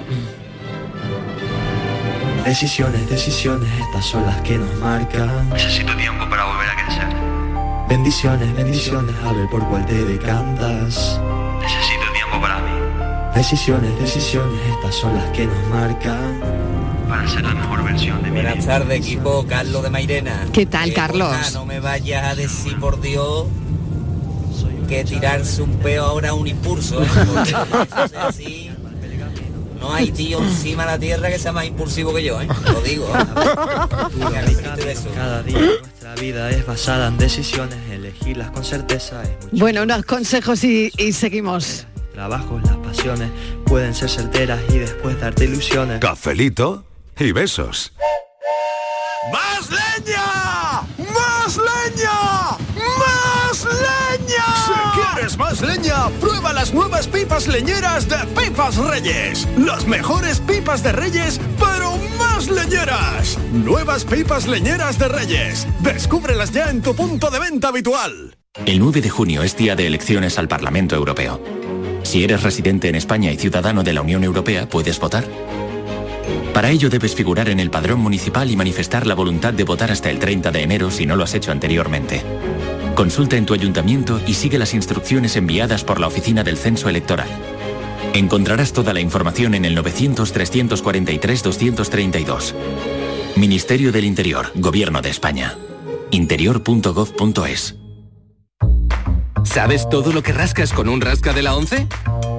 Decisiones, decisiones, estas son las que nos marcan. Necesito tiempo para volver a crecer. Bendiciones, bendiciones, a ver por cuál te decantas. Necesito tiempo para mí. Decisiones, decisiones, estas son las que nos marcan. Para ser la mejor versión de mí. Buenas tardes, equipo. Carlos de Mairena. ¿Qué tal, Eh, Carlos? porfa, no me vayas a decir, por Dios, que tirarse un peo ahora es un impulso. ¿eh? Porque así. No hay tío encima de la tierra que sea más impulsivo que yo, ¿eh? Lo digo. ¿eh? Cada día nuestra vida es basada en decisiones, elegirlas con certeza es mucho. Bueno, unos consejos y, y seguimos. Trabajos, las pasiones pueden ser certeras y después darte ilusiones. Cafelito y besos. ¡Más leña! ¡Más leña! ¡Más leña! Si quieres más leña, prueba las nuevas pipas leñeras de Pipas Reyes. Las mejores pipas de Reyes, pero más leñeras. Nuevas pipas leñeras de Reyes. Descúbrelas ya en tu punto de venta habitual. El 9 de junio es día de elecciones al Parlamento Europeo. Si eres residente en España y ciudadano de la Unión Europea, puedes votar. Para ello debes figurar en el padrón municipal y manifestar la voluntad de votar hasta el 30 de enero si no lo has hecho anteriormente. Consulta en tu ayuntamiento y sigue las instrucciones enviadas por la Oficina del Censo Electoral. Encontrarás toda la información en el 900-343-232. Ministerio del Interior, Gobierno de España. interior.gov.es ¿Sabes todo lo que rascas con un rasca de la 11?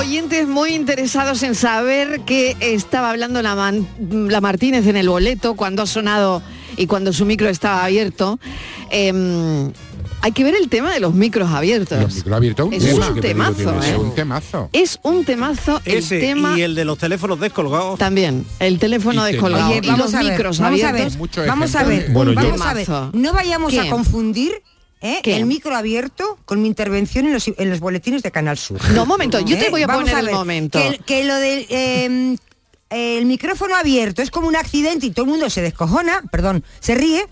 Oyentes muy interesados en saber qué estaba hablando la, Man- la Martínez en el boleto cuando ha sonado y cuando su micro estaba abierto. Em, hay que ver el tema de los micros abiertos. Los micro abiertos Es un ¿Qué peligro temazo, ¿eh? eso? Un temazo. Es un temazo el Ese tema y el de los teléfonos descolgados. también, el teléfono Y descolgado Oye, y vamos los a ver, micros vamos a ver, abiertos. vamos a ver, Bueno, yo- vamos a ver. No vayamos ¿Qué? a confundir ¿eh? El micro abierto con mi intervención en los, en los boletines de Canal Sur. No, momento, yo te ¿Eh? voy a Vamos poner el ver, momento. Que, que lo del... eh, el micrófono abierto es como un accidente y todo el mundo se descojona, perdón, se ríe.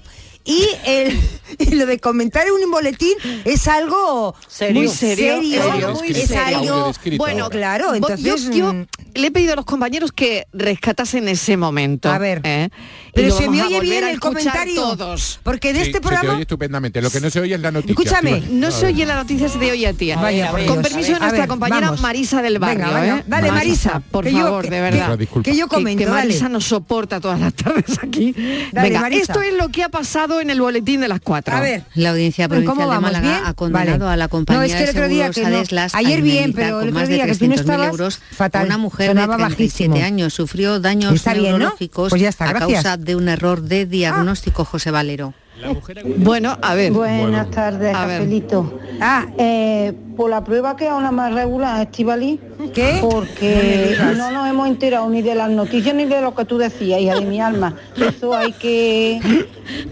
Y, el, y lo de comentar en un boletín es algo Serio. muy Serio, serio, serio, muy es serio. algo Bueno, claro, entonces yo, yo mm, le he pedido a los compañeros que rescatasen ese momento. A ver. ¿eh? Pero se me oye bien el comentario todos. porque de Sí, este Se te programa oye estupendamente. Lo que no se oye es la noticia. Escúchame. No se oye la noticia, se te oye a ti. Vaya, por Con Dios. permiso de nuestra ver, compañera vamos. Marisa del barrio. venga, ¿eh? dale, Marisa, por que yo- favor, que- de verdad. que- que yo Que- comento, Que, Marisa dale. nos soporta todas las tardes aquí. Dale, Venga, Marisa. esto es lo que ha pasado en el boletín de las cuatro. A ver. La Audiencia ¿Cómo Provincial de? Málaga ¿Bien? ha condenado Vale. a la compañía No, es que el de otro día seguros que no. Adeslas a Ayer bien, pero el con otro más de día que tú no 300.000 estabas, euros fatal. a una mujer Sonaba de 37 bajísimo. años. Sufrió daños Está bien, ¿no? neurológicos Pues ya está, a causa de un error de diagnóstico, José Valero. Bueno, a ver. Buenas tardes, A ver. Cafelito. Ah, Eh, por la prueba que ahora más regular, Estivali. ¿Qué? Porque no nos hemos enterado ni de las noticias ni de lo que tú decías, hija de mi alma. Eso hay que.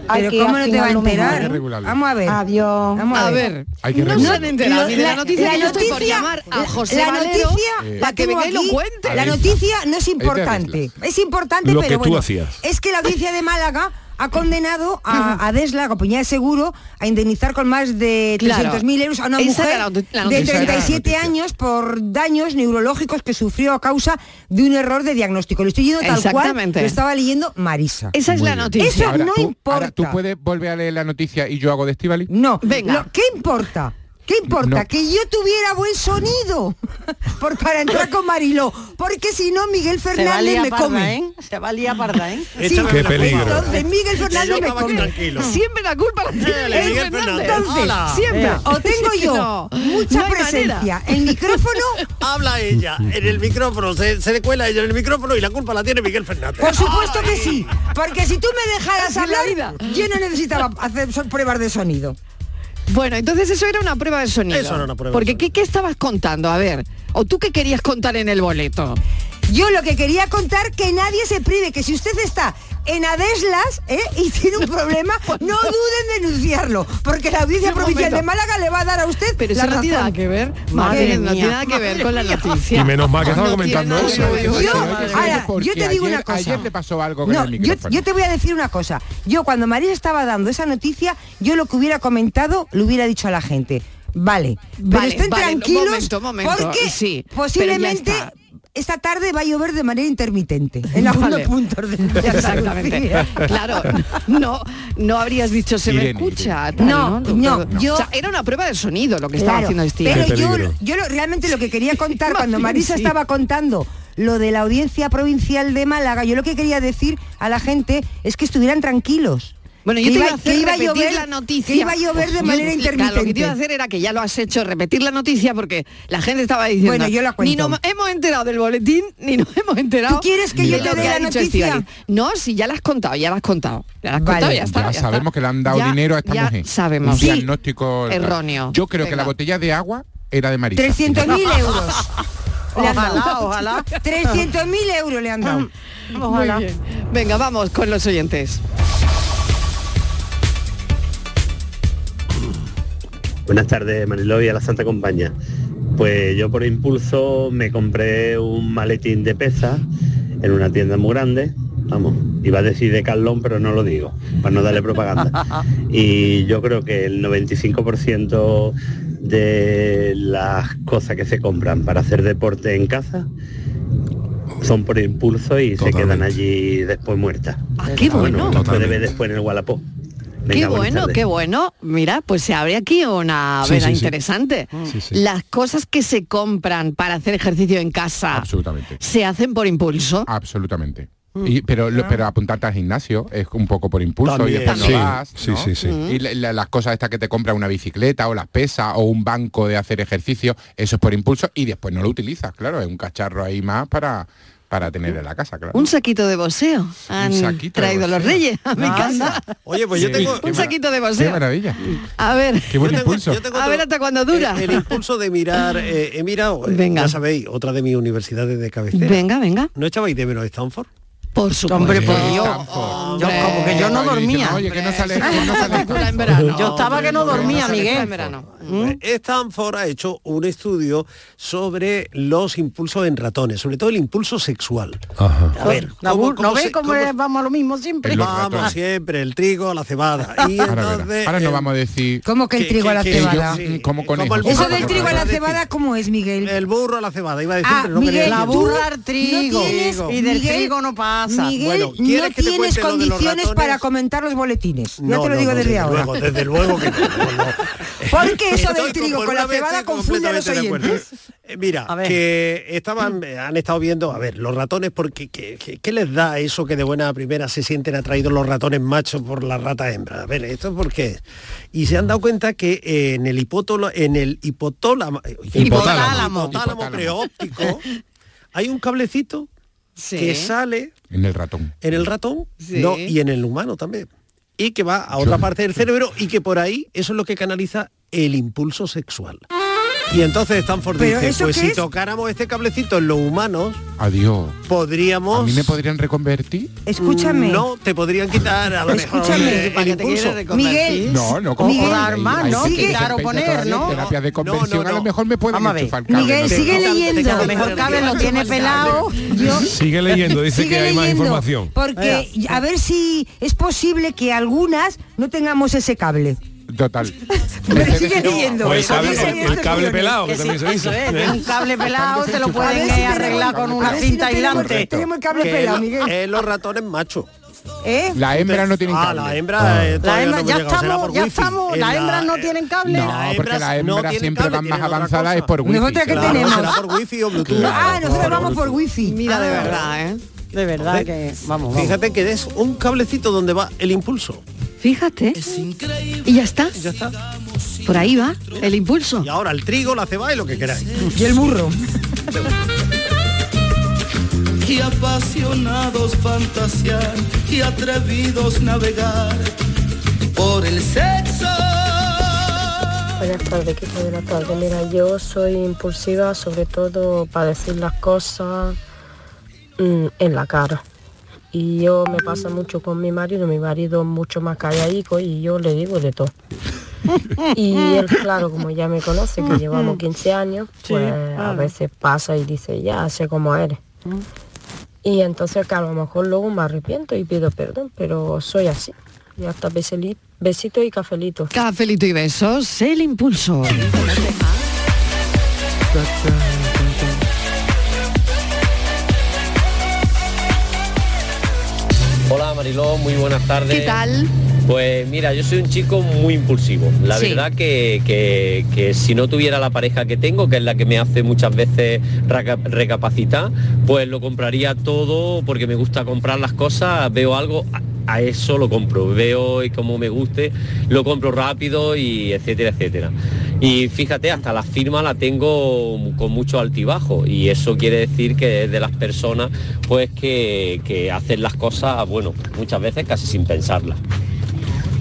Hay Pero que ¿cómo no te va a mejor, enterar? ¿eh? Vamos a ver. Adiós. Vamos A ver, Hay que no se han enterado ni de la No, noticia la estoy por noticia- llamar a la- José la Valero noticia Eh, para que venga y lo cuente. La noticia no es importante. Es importante, Lo pero que tú bueno, hacías. es que la audiencia de Málaga ha condenado a, a Desla, la compañía de seguro, a indemnizar con más de Claro. 300.000 euros a una Esa mujer la la de noticia. Esa era la 37 noticia. años por daños neurológicos que sufrió a causa de un error de diagnóstico. Lo estoy leyendo tal cual lo estaba leyendo Marisa. Esa es Muy la noticia. Eso Ahora, no tú, importa. ahora, ¿tú puedes volver a leer la noticia y yo hago de Estivali? No, Venga. Lo- ¿qué importa? ¿Qué importa? No. Que yo tuviera buen sonido por, para entrar con Mariló. Porque si no, Miguel Fernández me come. ¿eh? Se va a liar parda, ¿eh? Sí, Qué peligro. Entonces Miguel Fernández me come. tranquilo. Siempre la culpa la tiene Miguel Fernández. Fernández. Entonces, Hola. Siempre. O tengo yo No, mucha no presencia, el micrófono, Habla ella en el micrófono, se, se le cuela ella en el micrófono y la culpa la tiene Miguel Fernández. por supuesto que sí. Porque si tú me dejaras hablar, yo no necesitaba hacer pruebas de sonido. Bueno, entonces eso era una prueba de sonido. Eso era una prueba de Porque sonido. ¿qué, ¿qué estabas contando? A ver, ¿o tú qué querías contar en el boleto? Yo lo que quería contar que nadie se prive, que si usted está en Adeslas ¿eh? y tiene un problema, no duden en denunciarlo, porque la audiencia provincial momento. de Málaga le va a dar a usted Pero la eso no tiene razón. nada que ver. Madre Madre, no tiene nada que ver con la noticia. Y menos mal que estaba No comentando eso. ver. Yo, ahora, yo te digo ayer- una cosa. Ayer le pasó algo con No, el yo, yo te voy a decir una cosa. Yo cuando María estaba dando esa noticia, yo lo que hubiera comentado lo hubiera dicho a la gente. Vale, pero estén vale, tranquilos momento, momento, porque sí, posiblemente. Esta tarde va a llover de manera intermitente en algunos Vale. puntos de Exactamente. Claro, no, no habrías dicho se me Irene, escucha. Tal, No, no, yo- o sea, era una prueba de sonido lo que estaba haciendo Steve. Pero yo, yo lo- realmente lo que quería contar cuando Marisa sí. estaba contando lo de la audiencia provincial de Málaga, yo lo que quería decir a la gente es que estuvieran tranquilos. Bueno, yo Que te iba- iba a hacer que iba a repetir llover- la noticia. que iba a llover de Yo- manera claro, lo que te intermitente. iba a hacer era que ya lo has hecho, repetir la noticia porque la gente estaba diciendo. Bueno, yo la Ni cuento. nos hemos enterado del boletín, ni nos hemos enterado. ¿Tú quieres que yo te dé la noticia? No, si ya la has contado, ya la has contado. Ya la has Vale. contado, ya está. ya, ya sabemos está. que le han dado Ya- dinero a esta ya mujer. Sabemos. Un Sí. diagnóstico Erróneo. Yo creo que la botella de agua era de Marisa. 300.000 euros. Ojalá, ojalá. 300.000 euros le han dado. Bien. Venga, vamos con los oyentes. Buenas tardes, Mariló y a la Santa Compañía. Pues yo por impulso me compré un maletín de pesa en una tienda muy grande. Vamos, iba a decir de Carlón, pero no lo digo, para no darle propaganda. Y yo creo que el 95% de las cosas que se compran para hacer deporte en casa son por impulso y se quedan allí después muertas. Ah, qué bueno. Se puede ver después en el Wallapop. Qué Venga, bueno, tardes. qué bueno. Mira, pues se abre aquí una Sí, veda sí, sí. interesante. Sí, sí. Las cosas que se compran para hacer ejercicio en casa Absolutamente. se hacen por impulso. Absolutamente. Y- pero, lo- pero apuntarte al gimnasio es un poco por impulso También. y después Sí, no vas. sí, ¿no? sí, sí. Y la- la- las cosas estas que te compra una bicicleta o las pesas o un banco de hacer ejercicio, eso es por impulso y después no lo utilizas, claro, es un cacharro ahí más para, para tener en la casa, claro. Un saquito de boxeo. Han saquito de traído los reyes a mi Anda. casa. Oye, pues yo tengo... qué Un saquito de Qué boxeo. maravilla. A ver. Qué buen Yo tengo- impulso. yo tengo A otro- ver hasta cuándo dura. El, el impulso de mirar, eh, he mirado, eh, Venga. ya sabéis, otra de mis universidades de cabecera. Venga, venga. ¿No echabais de menos Stanford? Por supuesto. Hombre, por Dios. Yo, como que yo no dormía. Oye, que no sale. Yo estaba que no dormía, No, Miguel. en verano. Pues Stanford ha hecho un estudio sobre los impulsos en ratones, sobre todo el impulso sexual. A ver, ¿No, ¿cómo- ¿no cómo ves cómo cómo- vamos a lo mismo siempre? Vamos siempre, el trigo, la cebada. Y Ahora, verás. entonces, Ahora no eh, vamos a decir ¿Cómo que el trigo a la cebada? yo- sí, como el Eso burro del trigo a la cebada, ¿cómo es, Miguel? El burro a la cebada, iba a decir, Ah, Miguel, La burra al trigo. y del trigo no pasa. Miguel, Bueno, no ¿quieres que te tienes condiciones para comentar los boletines. ya No, te lo no, digo no, desde desde ahora. luego, desde luego que no, no, no. Porque eso del trigo con la cebada confunde a los oyentes. Eh, Mira, que estaban, eh, han estado viendo, a ver, los ratones, porque ¿qué, qué- qué les da eso que de buena primera se sienten atraídos los ratones machos por las ratas hembras? A ver, ¿esto por qué? Y se han dado cuenta que eh, en el hipótolo, en el hipotólamo, eh, Hipotálamo. hipotálamo preóptico, hay un cablecito Sí. que sale En el ratón. en el ratón Sí. no, y en el humano también. Y que va a otra parte del cerebro y que por ahí eso es lo que canaliza el impulso sexual. Y entonces Stanford ¿Pero dice, eso pues si es? tocáramos este cablecito en los humanos, Adiós. podríamos... ¿A mí me podrían reconvertir? Escúchame. No, te podrían quitar a lo mejor Escúchame. el, ¿Para qué te impulso. reconvertir? Miguel, No, no, como Miguel, hay- hay Armar, gente ¿no? que Quitar o poner, ¿no? Terapias de No, no, conversión, a no. lo mejor me pueden enchufar cable, Miguel, no sigue Te- leyendo. te- A lo mejor Cabe lo tiene pelado. Yo- Sigue leyendo, dice Sigue que hay más información. Porque a ver si es posible que algunas no tengamos ese cable. Total. Pero sigue leyendo. O el cable, el- el pelado, que Que también sí, se dice. ¿eh? tiene un cable pelado, te lo pueden ver si eh, tenemos- arreglar con una si cinta no aislante. Tenemos el cable Que pelado, Miguel. es los ratones machos. ¿Eh? La hembra no tiene Ah, cable. la hembra, eh, La todavía hembra, no ya llegado, estamos, ya wifi. estamos. La- hembras no eh, tienen cable. No, Las porque hembras las no hembras siempre cable, van más avanzadas es por wifi. ¿Nosotras qué claro. tenemos? Será por wifi o bluetooth. Ah, nosotros vamos por wifi. Mira, de Ah. verdad, ¿eh? De verdad que vamos, vamos. Fíjate que es un cablecito donde va el impulso. Fíjate. Y ya está. Ya está. Por ahí va el impulso. Y ahora el trigo, la cebada y lo que queráis. Y el burro. y apasionados fantasear y atrevidos navegar por el sexo. Buenas tardes, equipo de la tarde. Mira, yo soy impulsiva sobre todo para decir las cosas en la cara. Y yo me pasa mucho con mi marido, mi marido es mucho más calladico y yo le digo de todo. Y él, claro, como ya me conoce, que llevamos 15 años, Sí, pues a veces pasa y dice, ya sé cómo eres. Y entonces que a lo mejor luego me arrepiento y pido perdón, pero soy así. Y hasta besitos y cafelitos. Cafelito y besos, el impulso. Mariló, muy buenas tardes. ¿Qué tal? Pues mira, yo soy un chico muy impulsivo. La Sí. verdad que, que- que si no tuviera la pareja que tengo, que es la que me hace muchas veces reca- recapacitar, pues lo compraría todo porque me gusta comprar las cosas, veo algo, a, eso lo compro, veo y como me guste, lo compro rápido y etcétera, etcétera. Y fíjate, hasta la firma la tengo con mucho altibajo y eso quiere decir que es de las personas pues que, que hacen las cosas, bueno, muchas veces casi sin pensarlas.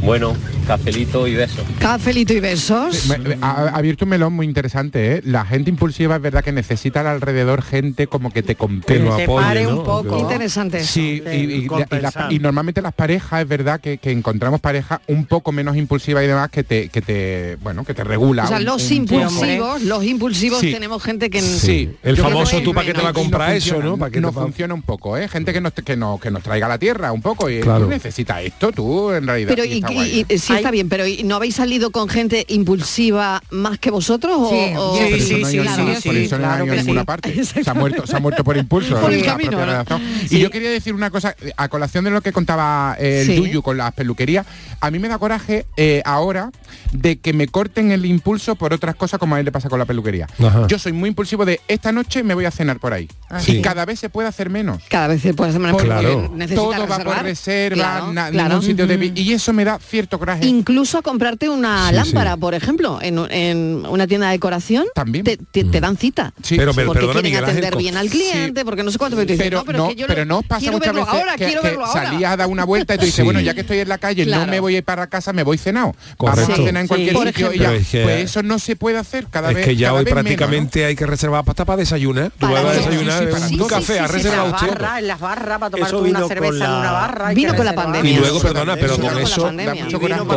Bueno, cafelito y besos. Cafelito y besos. Me- me- Ha, ha abierto un melón muy interesante, ¿eh? La gente impulsiva es verdad que necesita al alrededor gente como que te compense. lo apoye, pare ¿no? un poco. Interesante eso. Sí, y, y- y- y Compensar. la- y normalmente las parejas es verdad que, que encontramos parejas un poco menos impulsivas y demás que te, que te bueno, que te regula. O sea, un- los un impulsivos, los impulsivos Sí. tenemos gente que... Sí, El Yo famoso que tú para qué te va a no comprar eso, ¿no? ¿Para qué no te funciona un poco, ¿eh? Gente que nos, que, nos, que nos traiga a la tierra un poco y Claro. tú necesitas esto, tú en realidad. Pero y y, está y- guay. Está bien, pero ¿y ¿no habéis salido con gente impulsiva más que vosotros? o- Sí, o- Sí, por eso sí, no hay- sí, por sí, eso sí, no claro hay que ninguna sí. parte. Se ha muerto, se ha muerto por impulso. Por el la camino, propia ¿no? redacción. Sí. Y yo quería decir una cosa, a colación de lo que contaba eh, el Sí. Yuyu con las peluquerías, a mí me da coraje eh, ahora de que me corten el impulso por otras cosas como a él le pasa con la peluquería. Ajá. Yo soy muy impulsivo de esta noche me voy a cenar por ahí. Ah, y sí. cada vez se puede hacer menos. Cada vez se puede hacer menos Porque Claro. todo va por reservar. reserva, Claro, na- claro. ningún sitio de... Y eso me da cierto coraje. Incluso a comprarte una Sí, lámpara, sí. por ejemplo, en, en una tienda de decoración, También. te, te- te dan cita. Sí, Pero, pero porque perdona, quieren Miguel Ángel, atender co- bien al cliente, porque no sé cuánto, pero pero no, pero, no, es que yo pero lo- no pasa quiero muchas verlo veces ahora, que, quiero que verlo ahora. salías a dar una vuelta y tú dices, Sí. bueno, ya que estoy en la calle, Claro. no me voy a ir para casa, me voy cenado. Vamos Correcto. a cenar en cualquier Por sitio y ya. Es pues eso no se puede hacer cada es vez. que ya hoy prácticamente hay que reservar hasta para desayunar. Tú vas a desayunar. desayunar una- un café, ha reservado en las usted. barras, en las barras, para tomar una cerveza en una barra. Vino con la pandemia. Y luego, perdona, pero con eso, pandemia.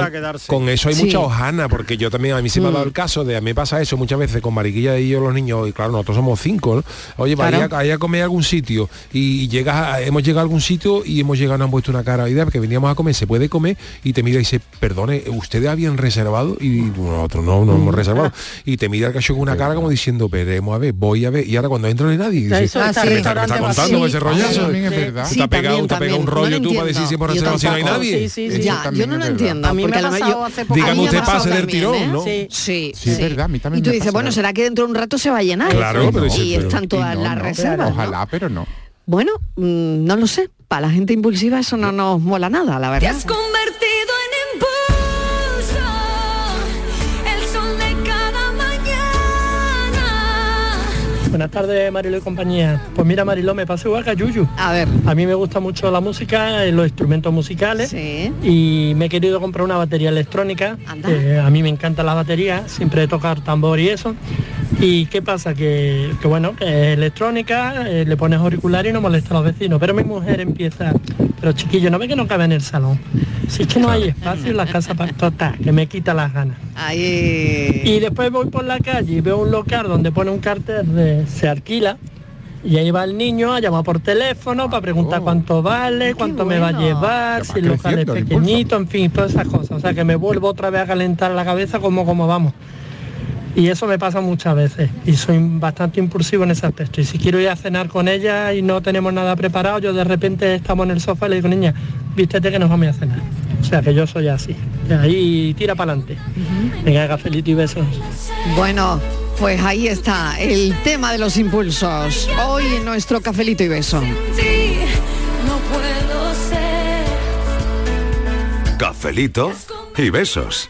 Con, quedarse. con eso hay Sí. mucha hojana, porque yo también, a mí sí me ha Mm. dado el caso de, a mí me pasa eso muchas veces con Mariquilla y yo los niños, y claro, nosotros somos cinco, ¿no? Oye, vaya, Claro. vaya a comer a algún sitio y, llegas a- hemos llegado a algún sitio y hemos llegado, nos han puesto una cara idea porque veníamos a comer, se puede comer y te mira y dice, perdone, ¿ustedes habían reservado? Y nosotros no, no Mm. hemos reservado. Y te mira el cacho con una cara como diciendo, veremos a ver, voy a ver. Y ahora cuando entra no hay nadie, dice, Eso está "¿Qué el me está, me está restaurante contando vacío". ese Sí. rollazo? También es verdad. Tú Sí, te has pegado, un rollo tú para decir si hemos reservado si no hay nadie. Sí, sí, sí. Ya, también yo no lo entiendo. A porque ha lo mejor pasado yo- a me usted pase del también, tirón, ¿eh? ¿no? Sí, sí. Sí, es verdad, a mí también Y tú me dices, pasa. bueno, será que dentro de un rato se va a llenar. Claro, y pero sí, pero- están todas Y no, las no, reservas. Ojalá, pero no. Bueno, mm, no lo sé. Para la gente impulsiva eso no nos mola nada, la verdad. Buenas tardes, Marilo y compañía. Pues mira, Marilo, me pasa igual que a Yuyu. A ver. A mí me gusta mucho la música, eh, los instrumentos musicales. Sí. Y me he querido comprar una batería electrónica. Anda. Eh, a mí me encanta la batería, siempre tocar tambor y eso. Y qué pasa, que, que bueno, que es electrónica, eh, le pones auricular y no molesta a los vecinos. Pero mi mujer empieza, pero chiquillo, ¿no ve que no cabe en el salón? Si es que no hay espacio en la casa para total, que me quita las ganas. Ahí. Y después voy por la calle y veo un local donde pone un cartel de se alquila y ahí va el niño a llamar por teléfono para preguntar cuánto vale, cuánto me va a llevar, si el local es pequeñito, en fin, todas esas cosas. O sea que me vuelvo otra vez a calentar la cabeza como como vamos. Y eso me pasa muchas veces y soy bastante impulsivo en ese aspecto. Y si quiero ir a cenar con ella y no tenemos nada preparado, yo de repente estamos en el sofá y le digo, niña, vístete que nos vamos a cenar. O sea que yo soy así. De ahí tira para adelante. Venga, cafelito y besos. Bueno, pues ahí está el tema de los impulsos. Hoy en nuestro cafelito y beso. Sí, no puedo ser. Cafelito y besos.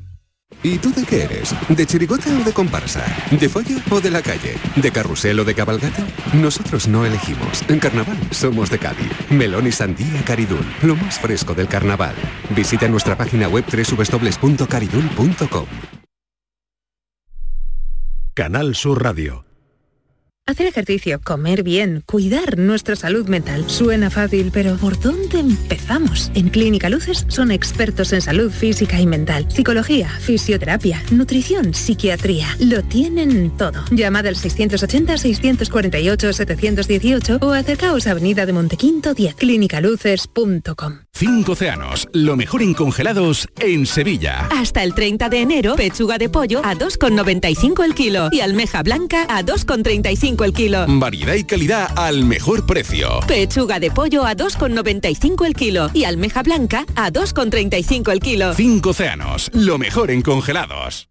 ¿Y tú de qué eres? ¿De chirigota o de comparsa? ¿De folla o de la calle? ¿De carrusel o de cabalgata? Nosotros no elegimos. En carnaval somos de Cádiz. Melón y sandía Caridul, lo más fresco del carnaval. Visita nuestra página web www.caridul.com. Canal Sur Radio. Hacer ejercicio, comer bien, cuidar nuestra salud mental. Suena fácil, pero ¿por dónde empezamos? En Clínica Luces son expertos en salud física y mental, psicología, fisioterapia, nutrición, psiquiatría. Lo tienen todo. Llamad al 680-648-718 o acercaos a Avenida de Montequinto 10, clínicaluces.com. Cinco océanos, lo mejor en congelados en Sevilla. Hasta el 30 de enero, pechuga de pollo a 2,95 el kilo y almeja blanca a 2,35 el kilo. Variedad y calidad al mejor precio. Pechuga de pollo a 2,95 el kilo y almeja blanca a 2,35 el kilo. Cinco océanos, lo mejor en congelados.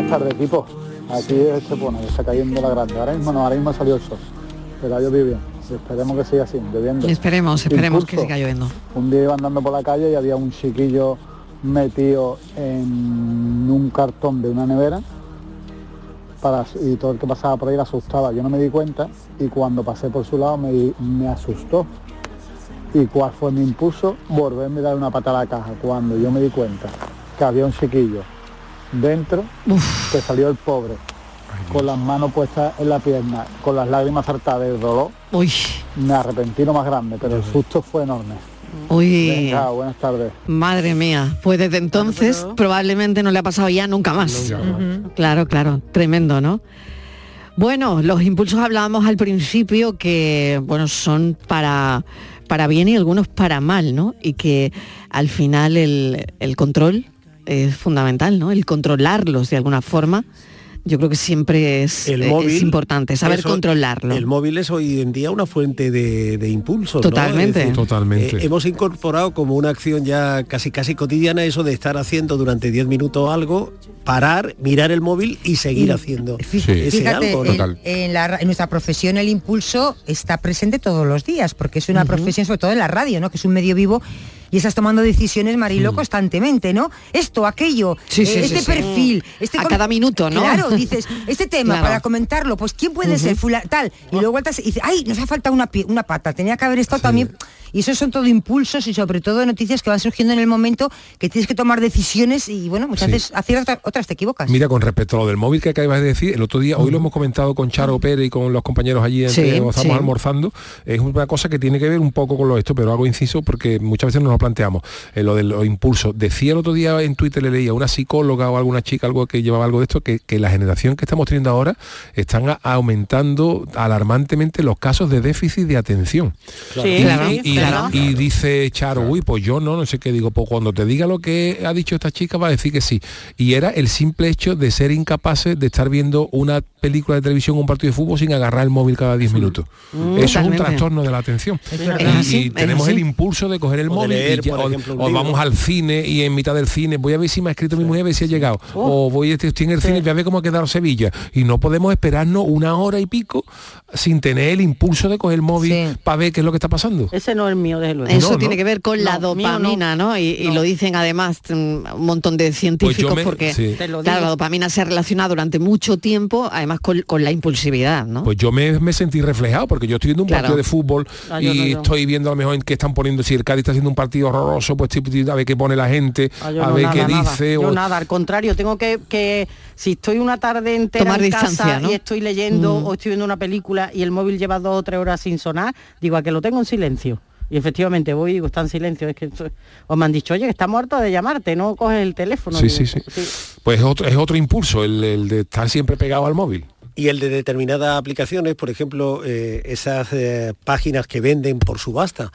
Buenas tardes, equipo. Aquí es Estepona, que está cayendo la grande. Ahora mismo no, ahora mismo salió el sol. Pero ha llovido bien. Esperemos que siga así, lloviendo. Esperemos, esperemos que siga lloviendo. Un día iba andando por la calle y había un chiquillo metido en un cartón de una nevera para, y todo el que pasaba por ahí le asustaba. Yo no me di cuenta y cuando pasé por su lado me, me asustó. ¿Y cuál fue mi impulso? Volverme a dar una patada a la caja. Cuando yo me di cuenta que había un chiquillo dentro, que salió el pobre, con las manos puestas en la pierna, con las lágrimas saltadas del dolor, Uy. me arrepentí lo más grande, pero el susto fue enorme. Uy. Venga, buenas tardes. Madre mía, pues desde entonces probablemente no le ha pasado ya nunca más. Claro, claro, tremendo, ¿no? Bueno, los impulsos hablábamos al principio que, bueno, son para, para bien y algunos para mal, ¿no? Y que al final el, el control es fundamental, ¿no? El controlarlos de alguna forma. Yo creo que siempre es, El móvil es importante, saber eso- controlarlo. El móvil es hoy en día una fuente de, de impulso. Totalmente. Decir, Totalmente. eh, hemos incorporado como una acción ya casi casi cotidiana eso de estar haciendo durante 10 minutos algo, parar, mirar el móvil y seguir Y- haciendo ese Fíjate, algo. ¿no? en, en la ra- en nuestra profesión el impulso está presente todos los días, porque es una profesión, sobre todo en la radio, ¿no? que es un medio vivo, y estás tomando decisiones, Marilo, constantemente, ¿no? Esto, aquello, Sí, sí, eh, sí, este perfil, este A cada minuto, ¿no? Claro, dices, este tema Claro. para comentarlo, pues ¿quién puede ser? Fula- tal. Y luego vueltas y dices, ay, nos ha faltado una, pie- una pata, tenía que haber estado también. Y esos son todo impulsos y sobre todo noticias que van surgiendo en el momento que tienes que tomar decisiones y bueno, muchas Sí. veces hacer otras, te equivocas. Mira, con respecto a lo del móvil que acabas de decir, el otro día, hoy lo hemos comentado con Charo Pérez y con los compañeros allí entre- Sí, estamos sí. almorzando, es una cosa que tiene que ver un poco con lo esto, pero hago inciso porque muchas veces nos lo planteamos, eh, lo de los impulsos. Decía el otro día en Twitter, le leía a una psicóloga o alguna chica, algo que llevaba algo de esto, que, que la generación que estamos teniendo ahora están a- aumentando alarmantemente los casos de déficit de atención. Claro. Y- Sí, claro, y, y- claro. y dice Charo, uy, pues yo no, no sé qué digo, pues cuando te diga lo que ha dicho esta chica va a decir que sí. Y era el simple hecho de ser incapaces de estar viendo una película de televisión o un partido de fútbol sin agarrar el móvil cada 10 minutos. Mm, Eso es un trastorno de la atención. Y- tenemos el impulso de coger el O móvil y ya- por o, ejemplo, un o libro. vamos al cine y en mitad del cine voy a ver si me ha escrito mi mujer, a ver si ha llegado. O voy estoy en el cine y voy a ver cómo ha quedado Sevilla. Y no podemos esperarnos una hora y pico sin tener el impulso de coger el móvil para ver qué es lo que está pasando. Ese no es el mío, desde luego. Eso No, tiene no. que ver con la dopamina, ¿no? Y, y No. lo dicen además mm, un montón de científicos me- porque sí. Claro, la dopamina se ha relacionado durante mucho tiempo, además con, con la impulsividad, ¿no? Pues yo me, me sentí reflejado porque yo estoy viendo un Claro. partido de fútbol Ah, y no, estoy viendo a lo mejor en qué están poniendo, si el Cádiz está haciendo un partido horroroso, pues a ver qué pone la gente, Ah, a no, ver nada, qué nada. dice. Yo o- nada, al contrario, tengo que, que si estoy una tarde entera Tomar en casa ¿no? y estoy leyendo Mm. o estoy viendo una película y el móvil lleva dos o tres horas sin sonar, digo a que lo tengo en silencio. Y efectivamente voy y digo, está en silencio. Es que esto- o me han dicho, oye, que está muerto de llamarte, no coges el teléfono. Sí, Digo, sí, sí. Pues es otro, es otro impulso, el, el de estar siempre pegado al móvil. Y el de determinadas aplicaciones, por ejemplo, eh, esas eh, páginas que venden por subasta.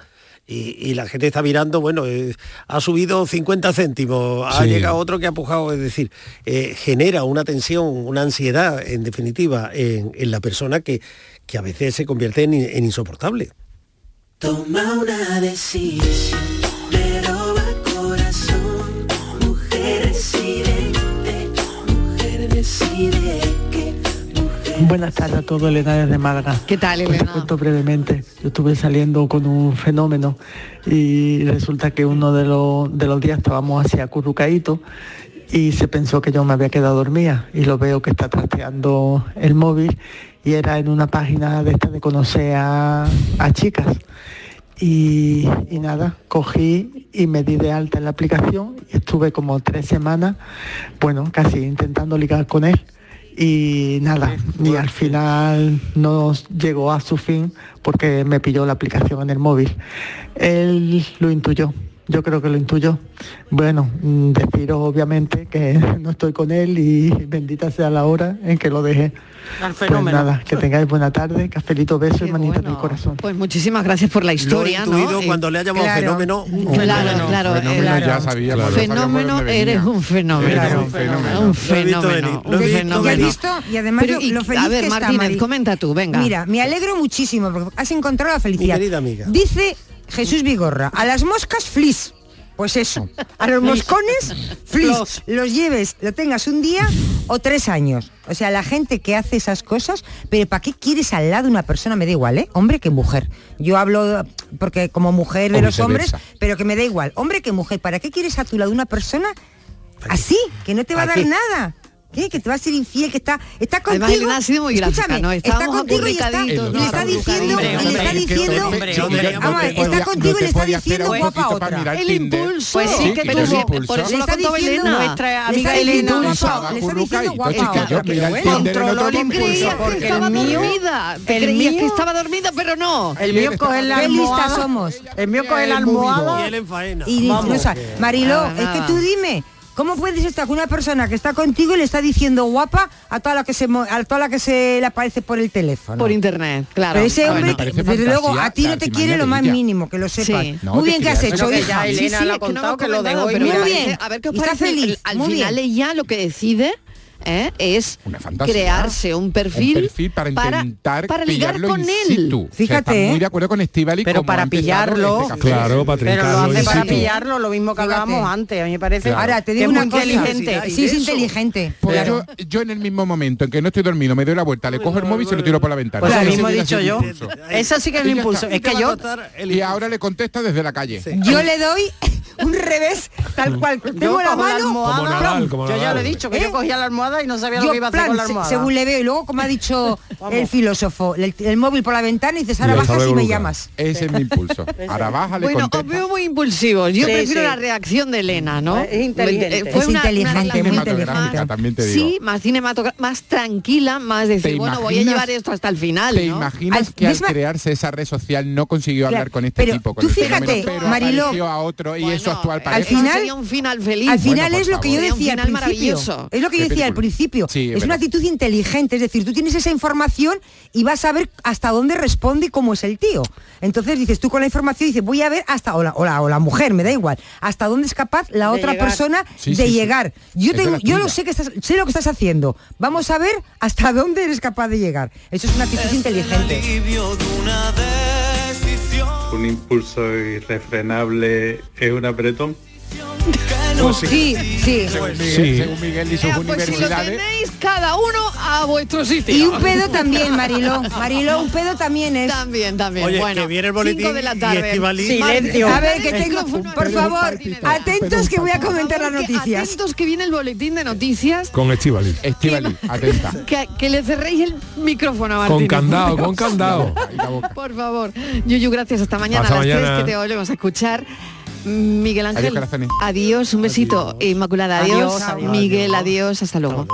Y, y la gente está mirando, bueno, eh, ha subido 50 céntimos, ha Sí. llegado otro que ha pujado, es decir, eh, genera una tensión, una ansiedad, en definitiva, en, en la persona que, que a veces se convierte en, en insoportable. Toma una decisión, Buenas tardes a todos, Elena desde Málaga. ¿Qué tal, Pues te Elena? cuento brevemente. Yo estuve saliendo con un fenómeno y resulta que uno de los, de los días estábamos así acurrucaditos y se pensó que yo me había quedado dormida y lo veo que está trasteando el móvil y era en una página de esta de conocer a, a chicas. Y, y nada, cogí y me di de alta en la aplicación y estuve como tres semanas, bueno, casi intentando ligar con él. Y nada, y al final no llegó a su fin porque me pilló la aplicación en el móvil. Él lo intuyó, yo creo que lo intuyó. Bueno, mm, deciros obviamente que no estoy con él y bendita sea la hora en que lo dejé. Al Pues fenómeno. nada, que tengáis buena tarde, cafelito, beso y manita en el corazón. Pues muchísimas gracias por la historia, lo he intuido ¿no? Eh, cuando le ha llamado claro. fenómeno. Claro, claro, Fenómeno ya sabía, claro. Fenómeno, eres un fenómeno. Eres un fenómeno. Un fenómeno. lo he visto fenómeno. Y además Pero, lo- y- lo feliz a ver, que Martínez, comenta tú, venga. Mira, me alegro muchísimo porque has encontrado la felicidad. querida amiga. Dice Jesús Vigorra, a las moscas flis. Pues eso, a los moscones flis. Los lleves, lo tengas un día o tres años. O sea, la gente que hace esas cosas, pero ¿para qué quieres al lado una persona? Me da igual, ¿eh? Hombre que mujer. Yo hablo porque como mujer de O los hombres, pero que me da igual. Hombre que mujer, ¿para qué quieres a tu lado una persona así? Que no te va a dar nada. ¿Qué? Que te va a ser infiel, que está, está contigo. Además, Elena ha sido muy gráfica, Escúchame, ¿no? está contigo y está, le está diciendo, Hombre, y le está diciendo, hombre, hombre, vamos, está contigo y le está diciendo guapa otra. El impulso. Pues sí, que tuvo- por- eso Le lo está ha contado diciendo Elena. nuestra le amiga está diciendo Elena. guapa, Estaba le está diciendo acurrucadito, guapa chica, otra. Controló el impulso, Creías que porque estaba el mío- creías que estaba dormida, pero no. El mío coge la almohada. somos. El mío coge la Y almohada. él en faena. Y Vamos. no, o sea, Mariló, Nada, es que tú dime, ¿Cómo puedes estar con una persona que está contigo y le está diciendo guapa a toda la que se a toda la que se le aparece por el teléfono? Por internet, claro. Pero ese Ah, hombre, bueno. desde luego, a ti no te quiere lo más mínimo, que lo sepas. Sí. Muy bien que has hecho, que hija. ya Elena Sí, sí, lo ha que no contado que lo muy bien. A ver qué os está parece. feliz, El- Al muy final bien. ella lo que decide ¿eh? es crearse un perfil, un perfil para intentar para ligar con in él. situ. O sea, Fíjate, está ¿eh? muy de acuerdo con Estivali Pero como para pillarlo- este. Claro, para Pero lo hace para situ. pillarlo lo mismo que hablábamos antes, a mí me parece. Claro. Ahora, te digo una cosa. inteligente. Sí, es inteligente. Pues Claro. yo, yo en el mismo momento en que no estoy dormido, me doy la vuelta, le cojo el móvil y se lo tiro por la ventana. Pues lo mismo he dicho yo. Eso sí que es ya impulso. Es que yo Y ahora le contesta desde la calle. Yo le doy un revés tal cual. Tengo yo la mano. almohada. Como Nadal, como yo ya le he dicho que ¿Eh? yo cogía la almohada y no sabía lo que iba a hacer plan, con la se- almohada. según le veo y luego como ha dicho el filósofo el, el móvil por la ventana y dices ahora bajas y me Luca. llamas Ese es mi impulso. Ahora bájale, Bueno, os veo muy impulsivos. Yo Sí, prefiero sí. la reacción de Elena, ¿no? Es inteligente. Eh, Es Fue una, inteligente, una muy más- también te digo. Sí, más cinematográfica, más tranquila, más decir, ¿Te bueno, voy a llevar esto hasta el final, ¿Te ¿no? imaginas que al crearse esa red social no consiguió hablar con este tipo? Con tú el fíjate, Mariló, a otro y Actual al pareja? Al final- sería un final feliz. Al final Bueno, es lo que yo decía al principio. Es lo que yo decía al principio. Sí, es es una actitud inteligente, es decir, tú tienes esa información y vas a ver hasta dónde responde y cómo es el tío. Entonces dices tú con la información dices voy a ver hasta o la, o la, o la mujer, me da igual, hasta dónde es capaz la De otra llegar. persona Sí, de sí, sí. llegar. Yo Es tengo, yo lo sé que estás, sé lo que estás haciendo. Vamos a ver hasta dónde eres capaz de llegar. Eso es una actitud inteligente. Un impulso irrefrenable es un apretón. Pues sí, sí. Según Miguel, Sí. según Miguel y sus Eh, pues si lo universidades. tenéis cada uno a vuestro sitio. Y un pedo también, Mariló. Mariló, un pedo también es. También, también. Oye, bueno, que viene el boletín cinco de la y tarde. Estivali- Silencio. A ver, que tengo, por favor, atentos que voy a comentar las noticias. Atentos que viene el boletín de noticias. Con Estivali. Estivali, atenta. Que, que le cerréis el micrófono a Con Martínez. candado, con candado. Y. Por favor. Yuyu, gracias. Hasta mañana Hasta a las mañana. 3 que te volvemos a escuchar. Miguel Ángel, Adiós, adiós, un besito. Inmaculada, adiós. Adiós, adiós. Miguel, adiós, hasta luego.